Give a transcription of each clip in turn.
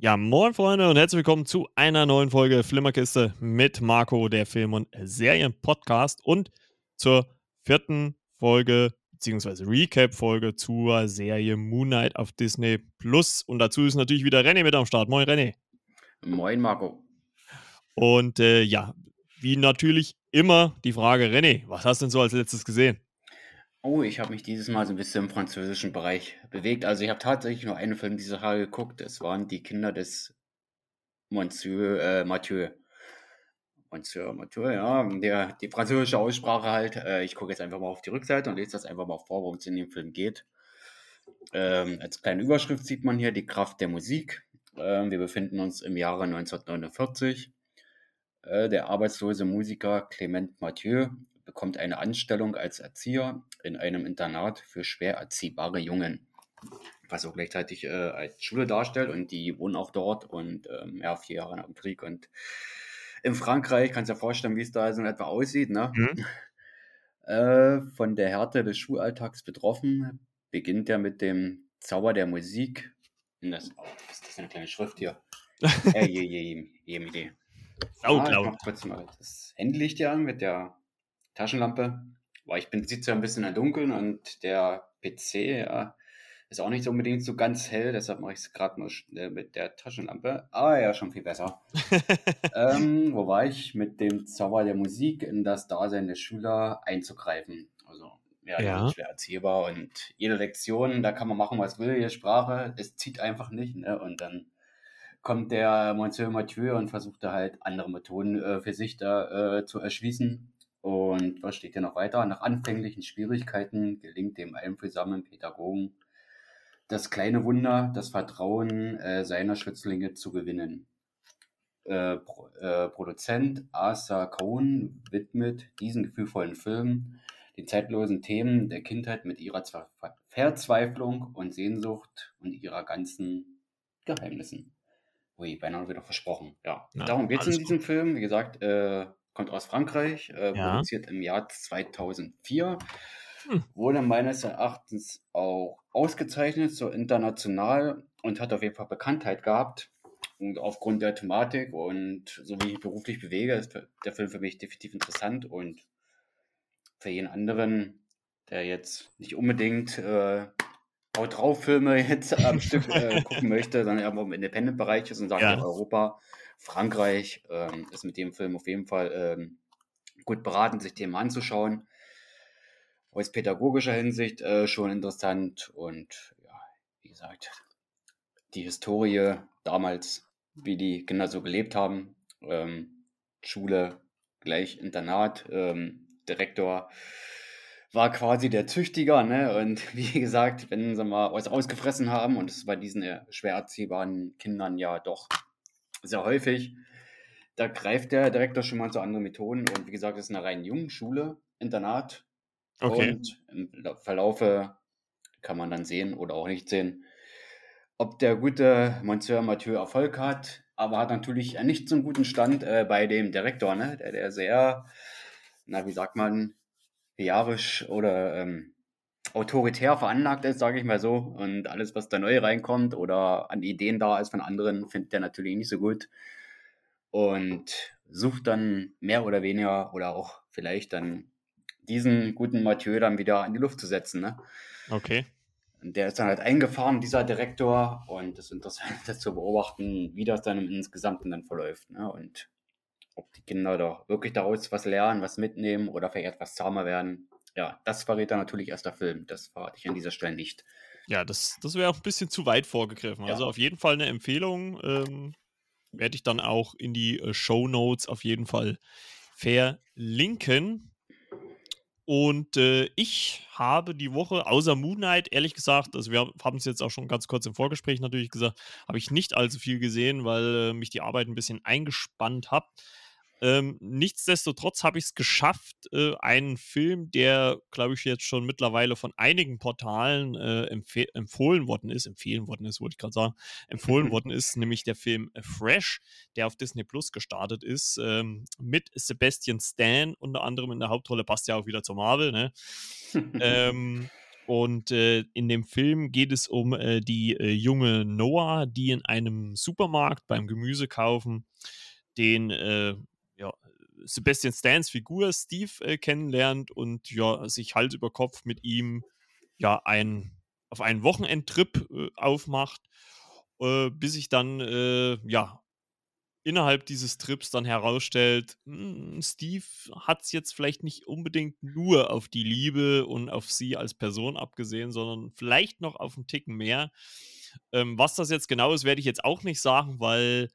Ja, moin Freunde und herzlich willkommen zu einer neuen Folge Flimmerkiste mit Marco, der Film- und Serien-Podcast und zur vierten Folge beziehungsweise Recap-Folge zur Serie Moon Knight auf Disney Plus. Und dazu ist natürlich wieder René mit am Start. Moin René. Moin Marco. Und äh, ja, wie natürlich immer die Frage, René, was hast du denn so als letztes gesehen? Oh, ich habe mich dieses Mal so ein bisschen im französischen Bereich bewegt. Also ich habe tatsächlich nur einen Film diese Tage geguckt. Es waren die Kinder des Monsieur äh, Mathieu. Monsieur Mathieu, ja, der, die französische Aussprache halt. Äh, ich gucke jetzt einfach mal auf die Rückseite und lese das einfach mal vor, worum es in dem Film geht. Ähm, als kleine Überschrift sieht man hier die Kraft der Musik. Ähm, wir befinden uns im Jahre 1949. Äh, der arbeitslose Musiker Clement Mathieu bekommt eine Anstellung als Erzieher in einem Internat für schwer erziehbare Jungen, was auch gleichzeitig äh, als Schule darstellt und die wohnen auch dort und ähm, ja, vier Jahre nach dem Krieg und in Frankreich, kannst du dir vorstellen, wie es da so in etwa aussieht, ne? Mhm. Äh, von der Härte des Schulalltags betroffen, beginnt er mit dem Zauber der Musik. Das, oh, das ist eine kleine Schrift hier. äh, je, je, je, je, Oh, ah, ich mach kurz mal das Handylicht hier an mit der Taschenlampe, weil ich bin sitze ja ein bisschen im Dunkeln und der PC ja, ist auch nicht so unbedingt so ganz hell, deshalb mache ich es gerade mal mit der Taschenlampe. Ah ja, schon viel besser. ähm, wo war ich? Mit dem Zauber der Musik in das Dasein der Schüler einzugreifen. Also ja, ja. schwer erziehbar und jede Lektion, da kann man machen, was will, jede Sprache, es zieht einfach nicht. Ne? Und dann kommt der Monsieur Mathieu und versucht da halt andere Methoden äh, für sich da äh, zu erschließen. Und was steht hier noch weiter? Nach anfänglichen Schwierigkeiten gelingt dem einfühlsamen Pädagogen das kleine Wunder, das Vertrauen äh, seiner Schützlinge zu gewinnen. Äh, Pro, äh, Produzent Arthur Cohn widmet diesen gefühlvollen Film den zeitlosen Themen der Kindheit mit ihrer Verzweiflung und Sehnsucht und ihrer ganzen Geheimnissen. Ui, beinahe wieder versprochen. Ja, Na, darum geht es in diesem gut. Film. Wie gesagt, äh, kommt aus Frankreich, äh, ja. produziert im Jahr 2004. Hm. Wurde meines Erachtens auch ausgezeichnet, so international und hat auf jeden Fall Bekanntheit gehabt. Und aufgrund der Thematik und so wie ich beruflich bewege, ist der Film für mich definitiv interessant und für jeden anderen, der jetzt nicht unbedingt äh, Haut drauf Filme jetzt am Stück äh, gucken möchte, sondern eher im Independent-Bereich ist und sagt, ja. Europa, Frankreich ähm, ist mit dem Film auf jeden Fall ähm, gut beraten, sich dem anzuschauen. Aus pädagogischer Hinsicht äh, schon interessant und ja, wie gesagt, die Historie damals, wie die Kinder so gelebt haben, ähm, Schule gleich Internat, ähm, Direktor, war quasi der Züchtiger, ne? Und wie gesagt, wenn sie mal was ausgefressen haben, und ist bei diesen äh, schwer erziehbaren Kindern ja doch sehr häufig, da greift der Direktor schon mal zu anderen Methoden. Und wie gesagt, es ist eine rein Jungenschule, Internat. Okay. Und im Verlaufe kann man dann sehen oder auch nicht sehen, ob der gute Monsieur Mathieu Erfolg hat, aber hat natürlich nicht so einen guten Stand äh, bei dem Direktor, ne? der, der sehr, na, wie sagt man, bejahrisch oder ähm, autoritär veranlagt ist, sage ich mal so. Und alles, was da neu reinkommt oder an Ideen da ist von anderen, findet er natürlich nicht so gut. Und sucht dann mehr oder weniger oder auch vielleicht dann diesen guten Mathieu dann wieder in die Luft zu setzen. Ne? Okay. Und der ist dann halt eingefahren, dieser Direktor. Und es ist interessant, das zu beobachten, wie das dann im Insgesamten dann verläuft. Ne? Und ob die Kinder doch wirklich daraus was lernen, was mitnehmen oder vielleicht etwas zahmer werden. Ja, das verrät dann natürlich erst der Film. Das verrate ich an dieser Stelle nicht. Ja, das, das wäre auch ein bisschen zu weit vorgegriffen. Ja. Also auf jeden Fall eine Empfehlung. Ähm, werde ich dann auch in die äh, Show Notes auf jeden Fall verlinken. Und äh, ich habe die Woche, außer Moon Knight, ehrlich gesagt, also wir haben es jetzt auch schon ganz kurz im Vorgespräch natürlich gesagt, habe ich nicht allzu viel gesehen, weil äh, mich die Arbeit ein bisschen eingespannt hat. Ähm, nichtsdestotrotz habe ich es geschafft, äh, einen Film, der, glaube ich, jetzt schon mittlerweile von einigen Portalen äh, empfohlen worden ist, empfehlen worden ist, wollte ich gerade sagen, empfohlen worden ist, nämlich der Film Fresh, der auf Disney Plus gestartet ist, ähm, mit Sebastian Stan unter anderem in der Hauptrolle, passt ja auch wieder zur Marvel, ne? ähm, Und äh, in dem Film geht es um äh, die äh, junge Noah, die in einem Supermarkt beim Gemüse kaufen den äh, Sebastian Stans Figur Steve äh, kennenlernt und ja, sich Hals über Kopf mit ihm ja ein, auf einen Wochenendtrip äh, aufmacht, bis sich dann ja innerhalb dieses Trips dann herausstellt, hm, Steve hat es jetzt vielleicht nicht unbedingt nur auf die Liebe und auf sie als Person abgesehen, sondern vielleicht noch auf einen Ticken mehr. Ähm, was das jetzt genau ist, werde ich jetzt auch nicht sagen, weil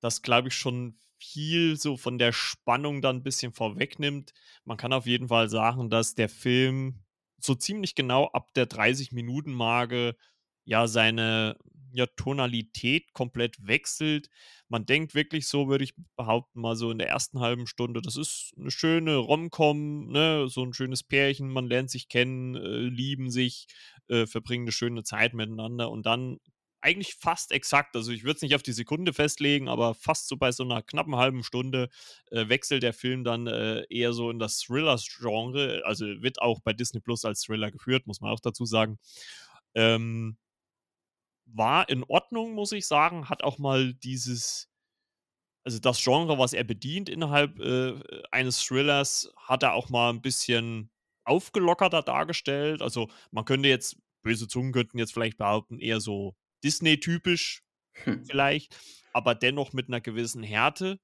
das, glaube ich, schon viel so von der Spannung dann ein bisschen vorwegnimmt. Man kann auf jeden Fall sagen, dass der Film so ziemlich genau ab der 30-Minuten-Marke ja seine ja, Tonalität komplett wechselt. Man denkt wirklich so, würde ich behaupten, mal so in der ersten halben Stunde, das ist eine schöne Rom-Com, ne? so ein schönes Pärchen, man lernt sich kennen, äh, lieben sich, äh, verbringen eine schöne Zeit miteinander und dann eigentlich fast exakt, also ich würde es nicht auf die Sekunde festlegen, aber fast so bei so einer knappen halben Stunde äh, wechselt der Film dann äh, eher so in das Thriller-Genre, also wird auch bei Disney Plus als Thriller geführt, muss man auch dazu sagen. Ähm, war in Ordnung, muss ich sagen. Hat auch mal dieses, also das Genre, was er bedient innerhalb äh, eines Thrillers, hat er auch mal ein bisschen aufgelockerter dargestellt. Also man könnte jetzt, böse Zungen könnten jetzt vielleicht behaupten, eher so Disney-typisch hm. vielleicht, aber dennoch mit einer gewissen Härte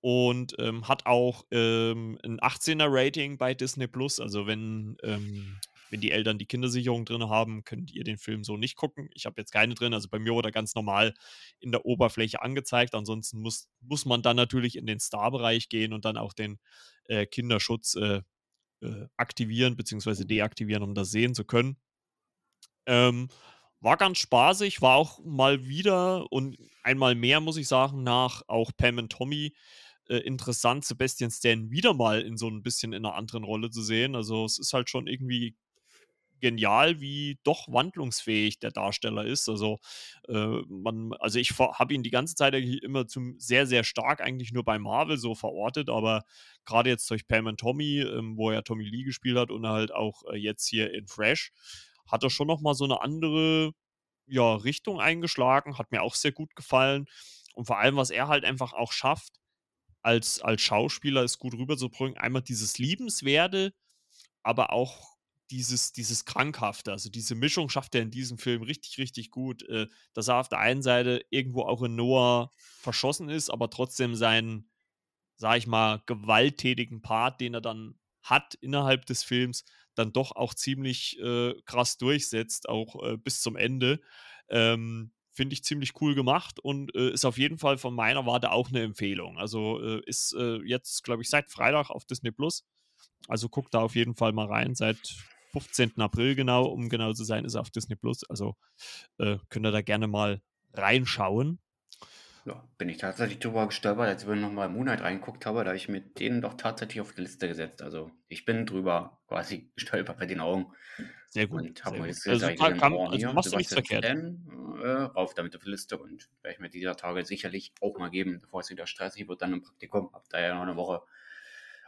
und ähm, hat auch ähm, ein 18er-Rating bei Disney Plus. Also wenn ähm, wenn die Eltern die Kindersicherung drin haben, könnt ihr den Film so nicht gucken. Ich habe jetzt keine drin, also bei mir wurde er ganz normal in der Oberfläche angezeigt. Ansonsten muss, muss man dann natürlich in den Star-Bereich gehen und dann auch den äh, Kinderschutz äh, äh, aktivieren bzw. deaktivieren, um das sehen zu können. Ähm, war ganz spaßig, war auch mal wieder und einmal mehr, muss ich sagen, nach auch Pam und Tommy äh, interessant, Sebastian Stan wieder mal in so ein bisschen in einer anderen Rolle zu sehen. Also es ist halt schon irgendwie genial, wie doch wandlungsfähig der Darsteller ist. Also, äh, man, also ich habe ihn die ganze Zeit immer zum sehr, sehr stark eigentlich nur bei Marvel so verortet, aber gerade jetzt durch Pam und Tommy, ähm, wo er Tommy Lee gespielt hat und halt auch äh, jetzt hier in Fresh, hat er schon nochmal so eine andere ja, Richtung eingeschlagen, hat mir auch sehr gut gefallen. Und vor allem, was er halt einfach auch schafft, als, als Schauspieler ist gut rüberzubringen, einmal dieses Liebenswerte, aber auch dieses, dieses Krankhafte, also diese Mischung schafft er in diesem Film richtig, richtig gut, äh, dass er auf der einen Seite irgendwo auch in Noah verschossen ist, aber trotzdem seinen, sag ich mal, gewalttätigen Part, den er dann hat innerhalb des Films, dann doch auch ziemlich äh, krass durchsetzt, auch äh, bis zum Ende. Ähm, Finde ich ziemlich cool gemacht und äh, ist auf jeden Fall von meiner Warte auch eine Empfehlung. Also äh, ist äh, jetzt, glaube ich, seit Freitag auf Disney Plus. Also guckt da auf jeden Fall mal rein. Seit 15. April genau, um genau zu sein, ist auf Disney Plus. Also äh, könnt ihr da gerne mal reinschauen. Ja, bin ich tatsächlich drüber gestolpert, als wir nochmal Moonlight reingeguckt haben, da habe ich mit denen doch tatsächlich auf die Liste gesetzt. Also ich bin drüber quasi gestolpert bei den Augen. Sehr gut. Und habe mir jetzt also, gesagt, kann, also hier, machst du nichts verkehrt. Stan, äh, rauf damit auf die Liste und werde ich mir dieser Tage sicherlich auch mal geben, bevor es wieder stressig wird, dann im Praktikum. Hab da ja noch eine Woche.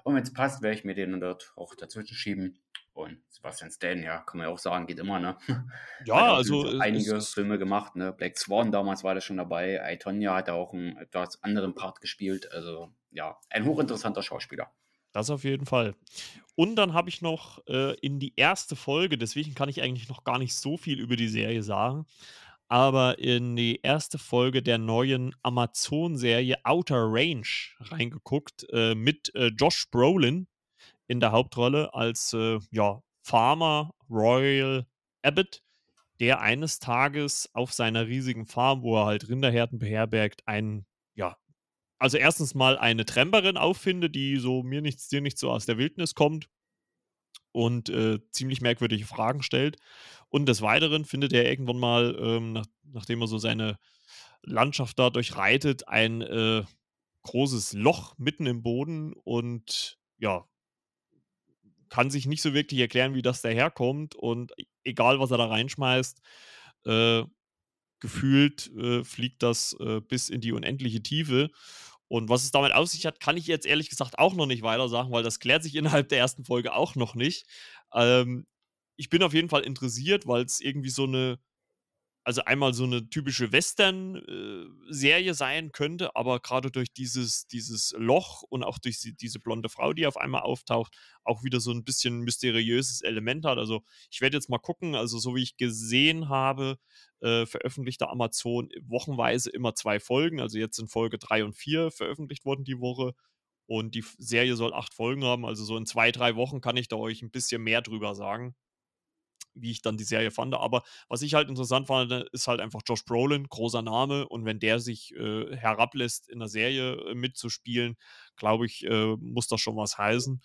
Und wenn es passt, werde ich mir den dort auch dazwischen schieben. Und Sebastian Stan, ja, kann man ja auch sagen, geht immer, ne? Ja, also. einige Filme gemacht, ne? Black Swan damals war das schon dabei. Aitonia hat auch einen etwas anderen Part gespielt. Also, ja, ein hochinteressanter Schauspieler. Das auf jeden Fall. Und dann habe ich noch äh, in die erste Folge, deswegen kann ich eigentlich noch gar nicht so viel über die Serie sagen, aber in die erste Folge der neuen Amazon-Serie Outer Range reingeguckt äh, mit äh, Josh Brolin, in der Hauptrolle als äh, ja, Farmer Royal Abbott, der eines Tages auf seiner riesigen Farm, wo er halt Rinderherden beherbergt, einen, ja, also erstens mal eine Tremperin auffindet, die so mir nichts, dir nichts so aus der Wildnis kommt und äh, ziemlich merkwürdige Fragen stellt. Und des Weiteren findet er irgendwann mal, ähm, nach, nachdem er so seine Landschaft da durchreitet, ein äh, großes Loch mitten im Boden und ja, kann sich nicht so wirklich erklären, wie das daherkommt. Und e, egal, was er da reinschmeißt, äh, gefühlt äh, fliegt das äh, bis in die unendliche Tiefe. Und was es damit auf sich hat, kann ich jetzt ehrlich gesagt auch noch nicht weiter sagen, weil das klärt sich innerhalb der ersten Folge auch noch nicht. Ähm, ich bin auf jeden Fall interessiert, weil es irgendwie so eine also einmal so eine typische Western-Serie äh, sein könnte, aber gerade durch dieses dieses Loch und auch durch diese blonde Frau, die auf einmal auftaucht, auch wieder so ein bisschen mysteriöses Element hat. Also, ich werde jetzt mal gucken, also, so wie ich gesehen habe, äh, veröffentlicht der Amazon wochenweise immer zwei Folgen. Also, jetzt sind Folge 3 und 4 veröffentlicht worden die Woche und die Serie soll acht Folgen haben. Also, so in zwei, drei Wochen kann ich da euch ein bisschen mehr drüber sagen wie ich dann die Serie fand. Aber was ich halt interessant fand, ist halt einfach Josh Brolin, großer Name. Und wenn der sich äh, herablässt, in der Serie äh, mitzuspielen, glaube ich, äh, muss das schon was heißen.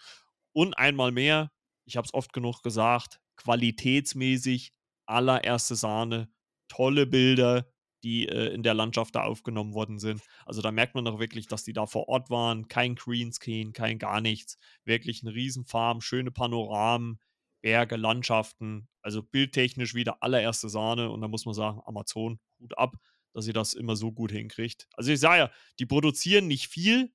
Und einmal mehr, ich habe es oft genug gesagt, qualitätsmäßig allererste Sahne, tolle Bilder, die äh, in der Landschaft da aufgenommen worden sind. Also da merkt man doch wirklich, dass die da vor Ort waren. Kein Greenscreen, kein gar nichts. Wirklich eine Riesenfarm, schöne Panoramen, Berge, Landschaften, also bildtechnisch wieder allererste Sahne und da muss man sagen, Amazon, Hut ab, dass sie das immer so gut hinkriegt. Also ich sage ja, die produzieren nicht viel,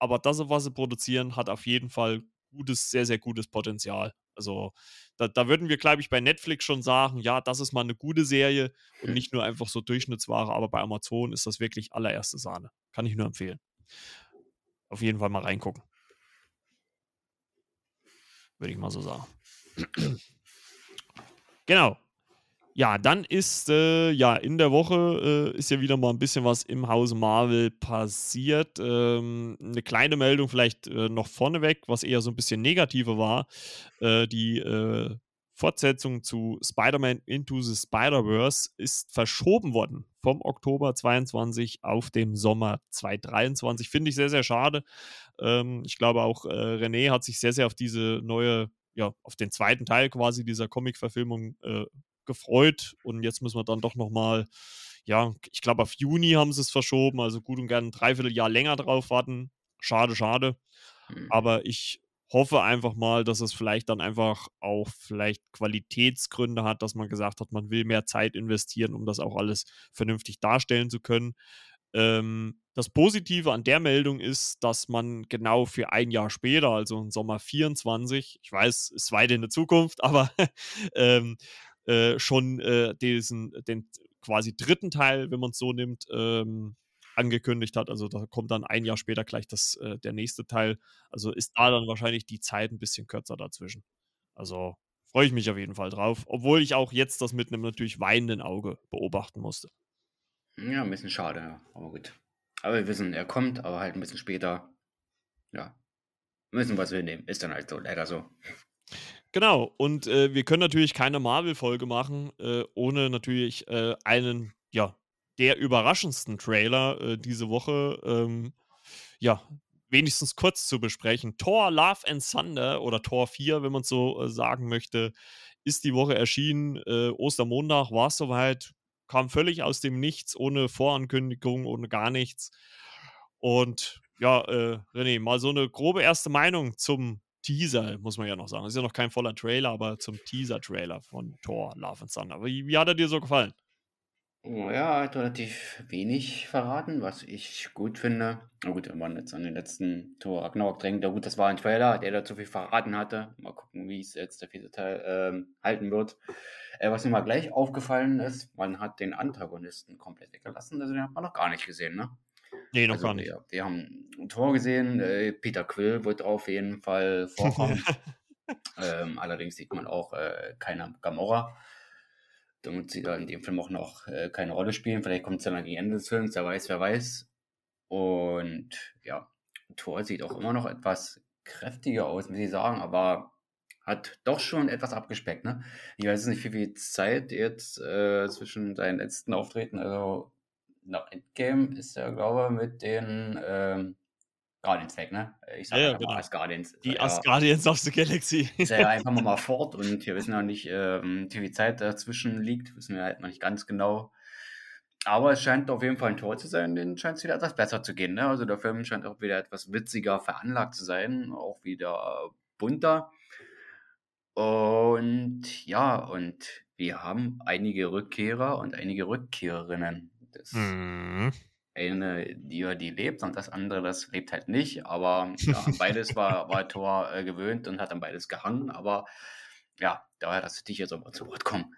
aber das, was sie produzieren, hat auf jeden Fall gutes, sehr, sehr gutes Potenzial. Also da, da würden wir, glaube ich, bei Netflix schon sagen, ja, das ist mal eine gute Serie und nicht nur einfach so Durchschnittsware, aber bei Amazon ist das wirklich allererste Sahne. Kann ich nur empfehlen. Auf jeden Fall mal reingucken. Würde ich mal so sagen. Genau. Ja, dann ist äh, ja in der Woche äh, ist ja wieder mal ein bisschen was im Hause Marvel passiert. Ähm, eine kleine Meldung vielleicht äh, noch vorneweg, was eher so ein bisschen negativer war. Äh, die äh, Fortsetzung zu Spider-Man Into the Spider-Verse ist verschoben worden vom Oktober 22 auf dem Sommer 2023. Finde ich sehr, sehr schade. Ähm, ich glaube auch äh, René hat sich sehr, sehr auf diese neue ja, auf den zweiten Teil quasi dieser Comic-Verfilmung äh, gefreut. Und jetzt müssen wir dann doch nochmal, ja, ich glaube, auf Juni haben sie es verschoben, also gut und gern ein Dreivierteljahr länger drauf warten. Schade, schade. Mhm. Aber ich hoffe einfach mal, dass es vielleicht dann einfach auch vielleicht Qualitätsgründe hat, dass man gesagt hat, man will mehr Zeit investieren, um das auch alles vernünftig darstellen zu können. Ähm, das Positive an der Meldung ist, dass man genau für ein Jahr später, also im Sommer 24, ich weiß, es ist weit in der Zukunft, aber ähm, äh, schon äh, diesen, den quasi dritten Teil, wenn man es so nimmt, ähm, angekündigt hat. Also da kommt dann ein Jahr später gleich das, äh, der nächste Teil. Also ist da dann wahrscheinlich die Zeit ein bisschen kürzer dazwischen. Also freue ich mich auf jeden Fall drauf, obwohl ich auch jetzt das mit einem natürlich weinenden Auge beobachten musste. Ja, ein bisschen schade. Aber gut. Aber wir wissen, er kommt, aber halt ein bisschen später. Ja. Müssen wir es nehmen. Ist dann halt so, leider so. Genau, und äh, wir können natürlich keine Marvel-Folge machen, äh, ohne natürlich äh, einen, ja, der überraschendsten Trailer äh, diese Woche, ähm, ja, wenigstens kurz zu besprechen. Thor Love and Thunder oder Thor 4, wenn man so äh, sagen möchte, ist die Woche erschienen. Äh, Ostermontag war es soweit kam völlig aus dem Nichts, ohne Vorankündigung, ohne gar nichts. Und ja, äh, René, mal so eine grobe erste Meinung zum Teaser, muss man ja noch sagen. Ist ja noch kein voller Trailer, aber zum Teaser-Trailer von Thor, Love and Thunder. Wie, wie hat er dir so gefallen? Oh ja, hat relativ wenig verraten, was ich gut finde. Na gut, wenn man jetzt an den letzten Tor Ragnarok drängt, ja gut, das war ein Trailer, der da zu viel verraten hatte. Mal gucken, wie es jetzt der vierte Teil ähm, halten wird. Äh, was mir mal gleich aufgefallen ist, man hat den Antagonisten komplett weggelassen. Also den hat man noch gar nicht gesehen, ne? Nee, noch also, gar nicht. Wir, wir haben ein Tor gesehen, äh, Peter Quill wird auf jeden Fall vorkommen. ähm, allerdings sieht man auch äh, keine Gamora. Damit sie da in dem Film auch noch äh, keine Rolle spielen. Vielleicht kommt es dann gegen Ende des Films, wer weiß, wer weiß. Und ja, Thor sieht auch immer noch etwas kräftiger aus, muss ich sagen, aber hat doch schon etwas abgespeckt, ne? Ich weiß nicht, wie viel Zeit jetzt äh, zwischen seinen letzten Auftreten, also nach Endgame ist er, glaube ich, mit den ähm, Guardians weg, ne? Ich sage ja, ja, genau. Asgardians. Die ja, Asgardians of the Galaxy. Ist ja einfach mal fort und wir wissen ja nicht, ähm, wie viel Zeit dazwischen liegt, wissen wir halt noch nicht ganz genau. Aber es scheint auf jeden Fall ein Tor zu sein, den scheint es wieder etwas besser zu gehen. Ne? Also der Film scheint auch wieder etwas witziger veranlagt zu sein, auch wieder bunter. Und ja, und wir haben einige Rückkehrer und einige Rückkehrerinnen. Das mhm. Eine, die die lebt und das andere, das lebt halt nicht. Aber ja, beides war, war Thor äh, gewöhnt und hat an beides gehangen. Aber ja, daher lasse ich dich jetzt aber zu Wort kommen.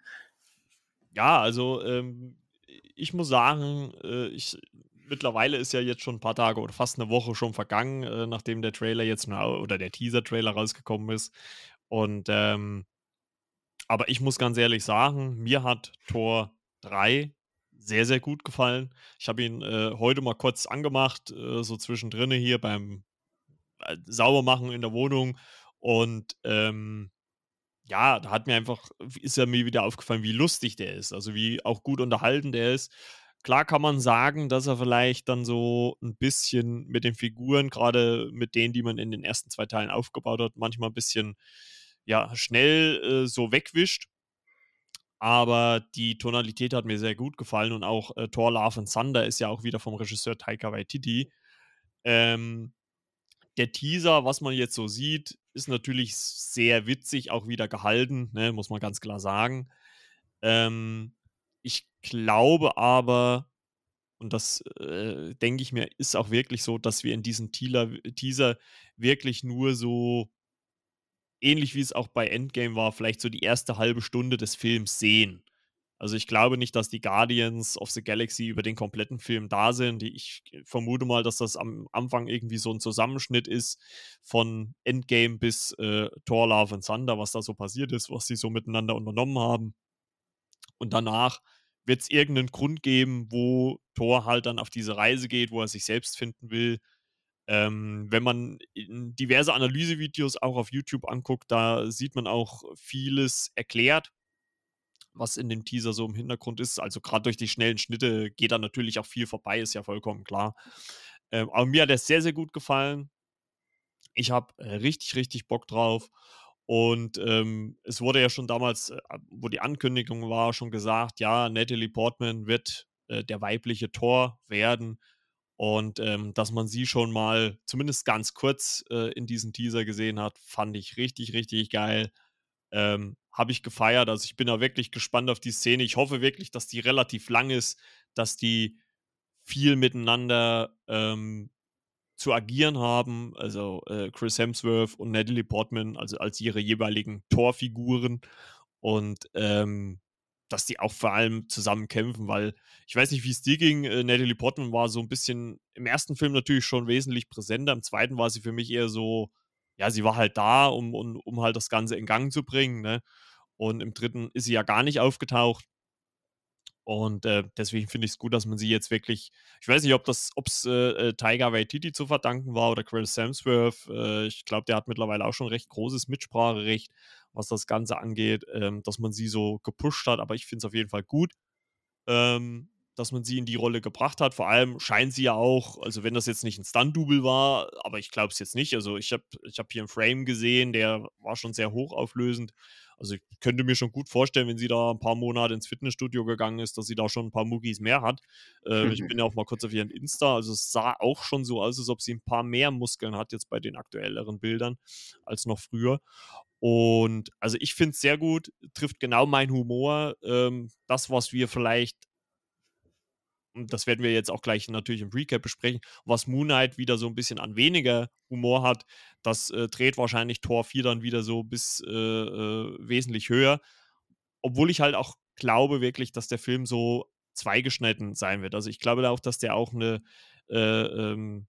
Ja, also ähm, ich muss sagen, äh, ich, mittlerweile ist ja jetzt schon ein paar Tage oder fast eine Woche schon vergangen, äh, nachdem der Trailer jetzt oder der Teaser-Trailer rausgekommen ist. Und ähm, aber ich muss ganz ehrlich sagen, mir hat Tor 3 sehr, sehr gut gefallen. Ich habe ihn äh, heute mal kurz angemacht, äh, so zwischendrin hier beim äh, Saubermachen in der Wohnung. Und ähm, ja, da hat mir einfach, ist ja mir wieder aufgefallen, wie lustig der ist, also wie auch gut unterhalten der ist. Klar kann man sagen, dass er vielleicht dann so ein bisschen mit den Figuren, gerade mit denen, die man in den ersten zwei Teilen aufgebaut hat, manchmal ein bisschen ja, schnell äh, so wegwischt. Aber die Tonalität hat mir sehr gut gefallen und auch äh, Thor Love and Thunder ist ja auch wieder vom Regisseur Taika Waititi. Ähm, der Teaser, was man jetzt so sieht, ist natürlich sehr witzig, auch wieder gehalten, ne, muss man ganz klar sagen. Ähm, ich glaube aber, und das äh, denke ich mir, ist auch wirklich so, dass wir in diesem Teaser wirklich nur so ähnlich wie es auch bei Endgame war, vielleicht so die erste halbe Stunde des Films sehen. Also ich glaube nicht, dass die Guardians of the Galaxy über den kompletten Film da sind. Ich vermute mal, dass das am Anfang irgendwie so ein Zusammenschnitt ist von Endgame bis äh, Thor Love and Thunder, was da so passiert ist, was sie so miteinander unternommen haben. Und danach wird es irgendeinen Grund geben, wo Thor halt dann auf diese Reise geht, wo er sich selbst finden will ähm, wenn man diverse Analysevideos auch auf YouTube anguckt, da sieht man auch vieles erklärt, was in dem Teaser so im Hintergrund ist. Also gerade durch die schnellen Schnitte geht da natürlich auch viel vorbei, ist ja vollkommen klar. Ähm, aber mir hat es sehr, sehr gut gefallen. Ich habe äh, richtig, richtig Bock drauf. Und ähm, es wurde ja schon damals, äh, wo die Ankündigung war, schon gesagt, ja, Natalie Portman wird äh, der weibliche Tor werden. Und ähm, dass man sie schon mal zumindest ganz kurz äh, in diesem Teaser gesehen hat, fand ich richtig, richtig geil. Ähm, Habe ich gefeiert. Also ich bin da wirklich gespannt auf die Szene. Ich hoffe wirklich, dass die relativ lang ist, dass die viel miteinander ähm, zu agieren haben. Also äh, Chris Hemsworth und Natalie Portman, also als ihre jeweiligen Torfiguren. Und ähm, dass die auch vor allem zusammen kämpfen, weil ich weiß nicht, wie es dir ging. Äh, Natalie Portman war so ein bisschen im ersten Film natürlich schon wesentlich präsenter. Im zweiten war sie für mich eher so, ja, sie war halt da, um, um, um halt das Ganze in Gang zu bringen. Ne? Und im dritten ist sie ja gar nicht aufgetaucht. Und äh, deswegen finde ich es gut, dass man sie jetzt wirklich, ich weiß nicht, ob das, ob es äh, äh, Tiger Waititi zu verdanken war oder Chris Samsworth. Äh, ich glaube, der hat mittlerweile auch schon recht großes Mitspracherecht, was das Ganze angeht, ähm, dass man sie so gepusht hat. Aber ich finde es auf jeden Fall gut. Ähm, dass man sie in die Rolle gebracht hat. Vor allem scheint sie ja auch, also wenn das jetzt nicht ein Stunt-Double war, aber ich glaube es jetzt nicht. Also ich habe ich hab hier einen Frame gesehen, der war schon sehr hochauflösend. Also ich könnte mir schon gut vorstellen, wenn sie da ein paar Monate ins Fitnessstudio gegangen ist, dass sie da schon ein paar Muggis mehr hat. Äh, ich bin ja auch mal kurz auf ihren Insta, also es sah auch schon so aus, als ob sie ein paar mehr Muskeln hat jetzt bei den aktuelleren Bildern als noch früher. Und also ich finde es sehr gut, trifft genau mein Humor. Ähm, das, was wir vielleicht und das werden wir jetzt auch gleich natürlich im Recap besprechen, was Moon Knight wieder so ein bisschen an weniger Humor hat, das äh, dreht wahrscheinlich Tor 4 dann wieder so bis äh, äh, wesentlich höher. Obwohl ich halt auch glaube wirklich, dass der Film so zweigeschnitten sein wird. Also ich glaube auch, dass der auch eine äh, ähm,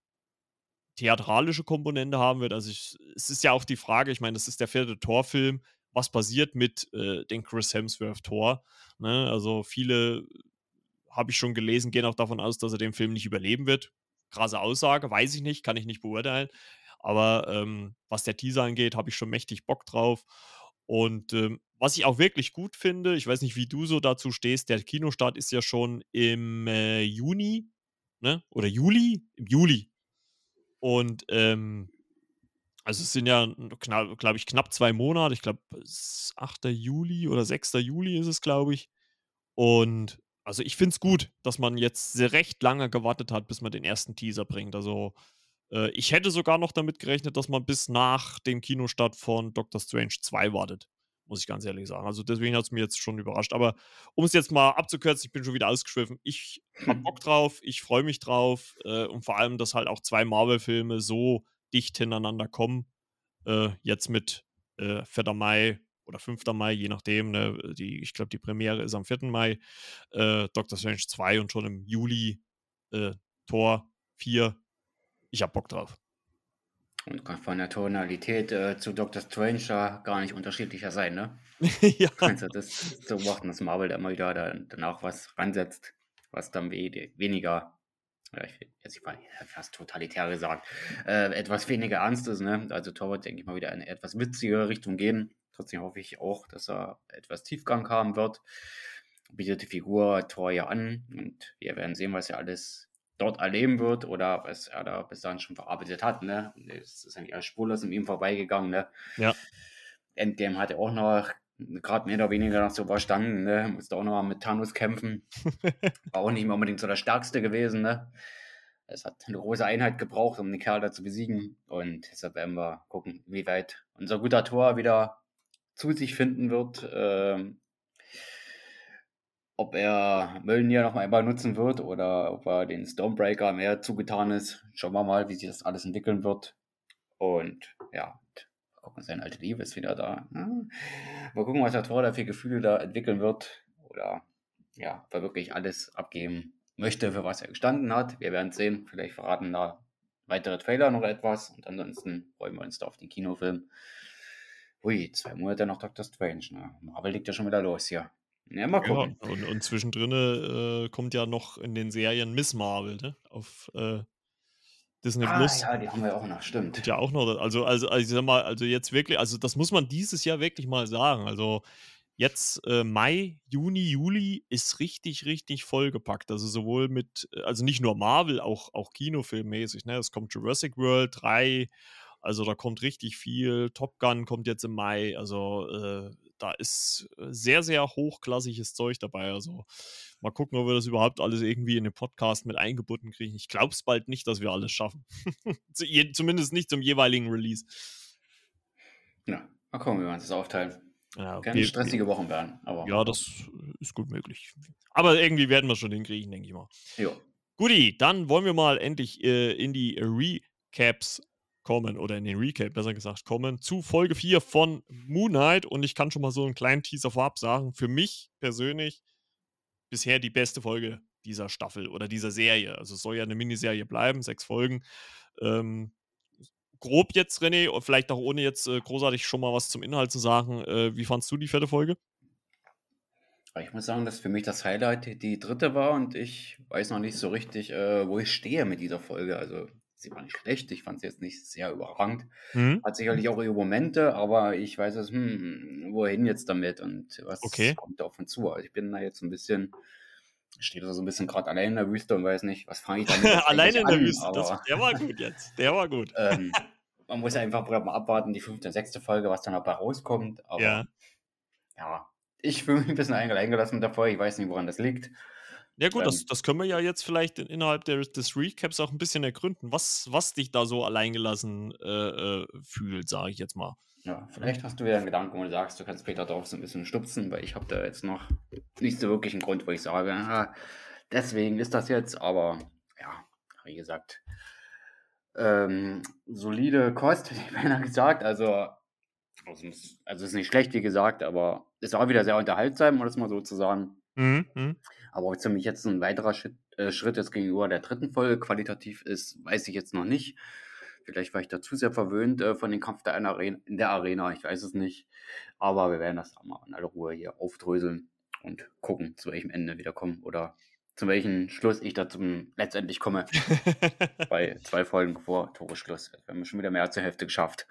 theatralische Komponente haben wird. Also ich, es ist ja auch die Frage, ich meine, das ist der vierte Torfilm, was passiert mit äh, dem Chris Hemsworth Tor? Ne? Also viele habe ich schon gelesen, gehen auch davon aus, dass er den Film nicht überleben wird. Krasse Aussage, weiß ich nicht, kann ich nicht beurteilen. Aber ähm, was der Teaser angeht, habe ich schon mächtig Bock drauf. Und ähm, was ich auch wirklich gut finde, ich weiß nicht, wie du so dazu stehst, der Kinostart ist ja schon im äh, Juni, ne? Oder Juli? Im Juli. Und ähm, also es sind ja, glaube ich, knapp zwei Monate. Ich glaube, 8. Juli oder 6. Juli ist es, glaube ich. Und also ich finde es gut, dass man jetzt sehr recht lange gewartet hat, bis man den ersten Teaser bringt. Also äh, ich hätte sogar noch damit gerechnet, dass man bis nach dem Kinostart von Doctor Strange 2 wartet. Muss ich ganz ehrlich sagen. Also deswegen hat es mir jetzt schon überrascht. Aber um es jetzt mal abzukürzen, ich bin schon wieder ausgeschwiffen. Ich habe Bock drauf, ich freue mich drauf. Äh, und vor allem, dass halt auch zwei Marvel-Filme so dicht hintereinander kommen. Äh, jetzt mit äh, Mai oder 5. Mai, je nachdem. Ne? Die, ich glaube, die Premiere ist am 4. Mai. Äh, Doctor Strange 2 und schon im Juli äh, Tor 4. Ich habe Bock drauf. Und kann von der Tonalität äh, zu Doctor Strange da gar nicht unterschiedlicher sein, ne? ja. Also das zu beobachten, dass Marvel da immer wieder da, danach was ransetzt, was dann we weniger, ja, ich will jetzt fast totalitär gesagt, äh, etwas weniger ernst ist, ne? Also Thor wird, denke ich mal, wieder in eine etwas witzigere Richtung gehen. Trotzdem hoffe ich auch, dass er etwas Tiefgang haben wird. Bietet die Figur Thor ja an und wir werden sehen, was er alles dort erleben wird oder was er da bis dahin schon verarbeitet hat. Ne? Es ist eigentlich alles spurlos an ihm vorbeigegangen. Ne? Ja. Endgame hat er auch noch gerade mehr oder weniger noch so überstanden. Ne? Musste auch noch mal mit Thanos kämpfen. War auch nicht mehr unbedingt so der Stärkste gewesen. Ne? Es hat eine große Einheit gebraucht, um den Kerl da zu besiegen. Und deshalb werden wir gucken, wie weit unser guter Tor wieder zu sich finden wird. Ähm, ob er Mölnir noch einmal nutzen wird oder ob er den Stormbreaker mehr zugetan ist. Schauen wir mal, wie sich das alles entwickeln wird. Und ja, gucken, seine alte Liebe ist wieder da. Hm. Mal gucken, was der Tor da für Gefühle da entwickeln wird. Oder ja, ob er wirklich alles abgeben möchte, für was er gestanden hat. Wir werden sehen. Vielleicht verraten da weitere Trailer noch etwas. Und ansonsten freuen wir uns da auf den Kinofilm. Ui, zwei Monate nach Doctor Strange. Ne? Marvel liegt ja schon wieder los hier. Ja, mal gucken. Ja, und, und zwischendrin äh, kommt ja noch in den Serien Miss Marvel, ne? Auf äh, Disney ah, Plus. Ja, die haben wir auch noch, stimmt. Ja, auch noch. Also, also, also, ich sag mal, also jetzt wirklich, also das muss man dieses Jahr wirklich mal sagen. Also jetzt äh, Mai, Juni, Juli ist richtig, richtig vollgepackt. Also sowohl mit, also nicht nur Marvel, auch, auch Kinofilmmäßig. Ne? Es kommt Jurassic World 3, also da kommt richtig viel. Top Gun kommt jetzt im Mai. Also äh, da ist äh, sehr, sehr hochklassiges Zeug dabei. Also mal gucken, ob wir das überhaupt alles irgendwie in den Podcast mit eingebunden kriegen. Ich glaube es bald nicht, dass wir alles schaffen. Zumindest nicht zum jeweiligen Release. Ja, mal gucken, wie wir uns das aufteilen. Ja, Keine stressige Wochen werden. Aber ja, das ist gut möglich. Aber irgendwie werden wir schon hinkriegen, denke ich mal. Jo. Guti, dann wollen wir mal endlich äh, in die Recaps kommen oder in den Recap besser gesagt kommen zu Folge 4 von Moon Knight und ich kann schon mal so einen kleinen Teaser vorab sagen, für mich persönlich bisher die beste Folge dieser Staffel oder dieser Serie. Also es soll ja eine Miniserie bleiben, sechs Folgen. Ähm, grob jetzt, René, vielleicht auch ohne jetzt äh, großartig schon mal was zum Inhalt zu sagen, äh, wie fandst du die vierte Folge? Ich muss sagen, dass für mich das Highlight die dritte war und ich weiß noch nicht so richtig, äh, wo ich stehe mit dieser Folge. Also sie war nicht schlecht, ich fand sie jetzt nicht sehr überragend. Mhm. Hat sicherlich auch ihre Momente, aber ich weiß es, hm, wohin jetzt damit und was okay. kommt da auf uns zu. Also ich bin da jetzt ein bisschen, steht da so ein bisschen gerade allein in der Wüste und weiß nicht, was fange ich damit Allein in der an, Wüste, das, der war gut jetzt, der war gut. ähm, man muss einfach mal abwarten, die fünfte und sechste Folge, was dann dabei rauskommt, aber ja, ja ich fühle mich ein bisschen eingelassen Folge, ich weiß nicht, woran das liegt. Ja gut, das, das können wir ja jetzt vielleicht innerhalb der, des Recaps auch ein bisschen ergründen, was, was dich da so alleingelassen äh, äh, fühlt, sage ich jetzt mal. Ja, vielleicht hast du wieder einen Gedanken, wo du sagst, du kannst Peter drauf so ein bisschen stupsen, weil ich habe da jetzt noch nicht so wirklich einen Grund, wo ich sage, ah, deswegen ist das jetzt, aber ja, wie gesagt, ähm, solide Kost, hätte ich beinahe gesagt, also also, also ist nicht schlecht, wie gesagt, aber es war wieder sehr unterhaltsam, um das mal so zu sagen. Mhm, mh. Aber ob es für mich jetzt ein weiterer Schritt, äh, Schritt jetzt gegenüber der dritten Folge qualitativ ist, weiß ich jetzt noch nicht. Vielleicht war ich da zu sehr verwöhnt äh, von dem Kampf der Arena, in der Arena, ich weiß es nicht. Aber wir werden das mal in aller Ruhe hier aufdröseln und gucken, zu welchem Ende wir kommen oder zu welchem Schluss ich da zum letztendlich komme. Bei zwei Folgen vor Tore Schluss. Wir haben schon wieder mehr als zur Hälfte geschafft.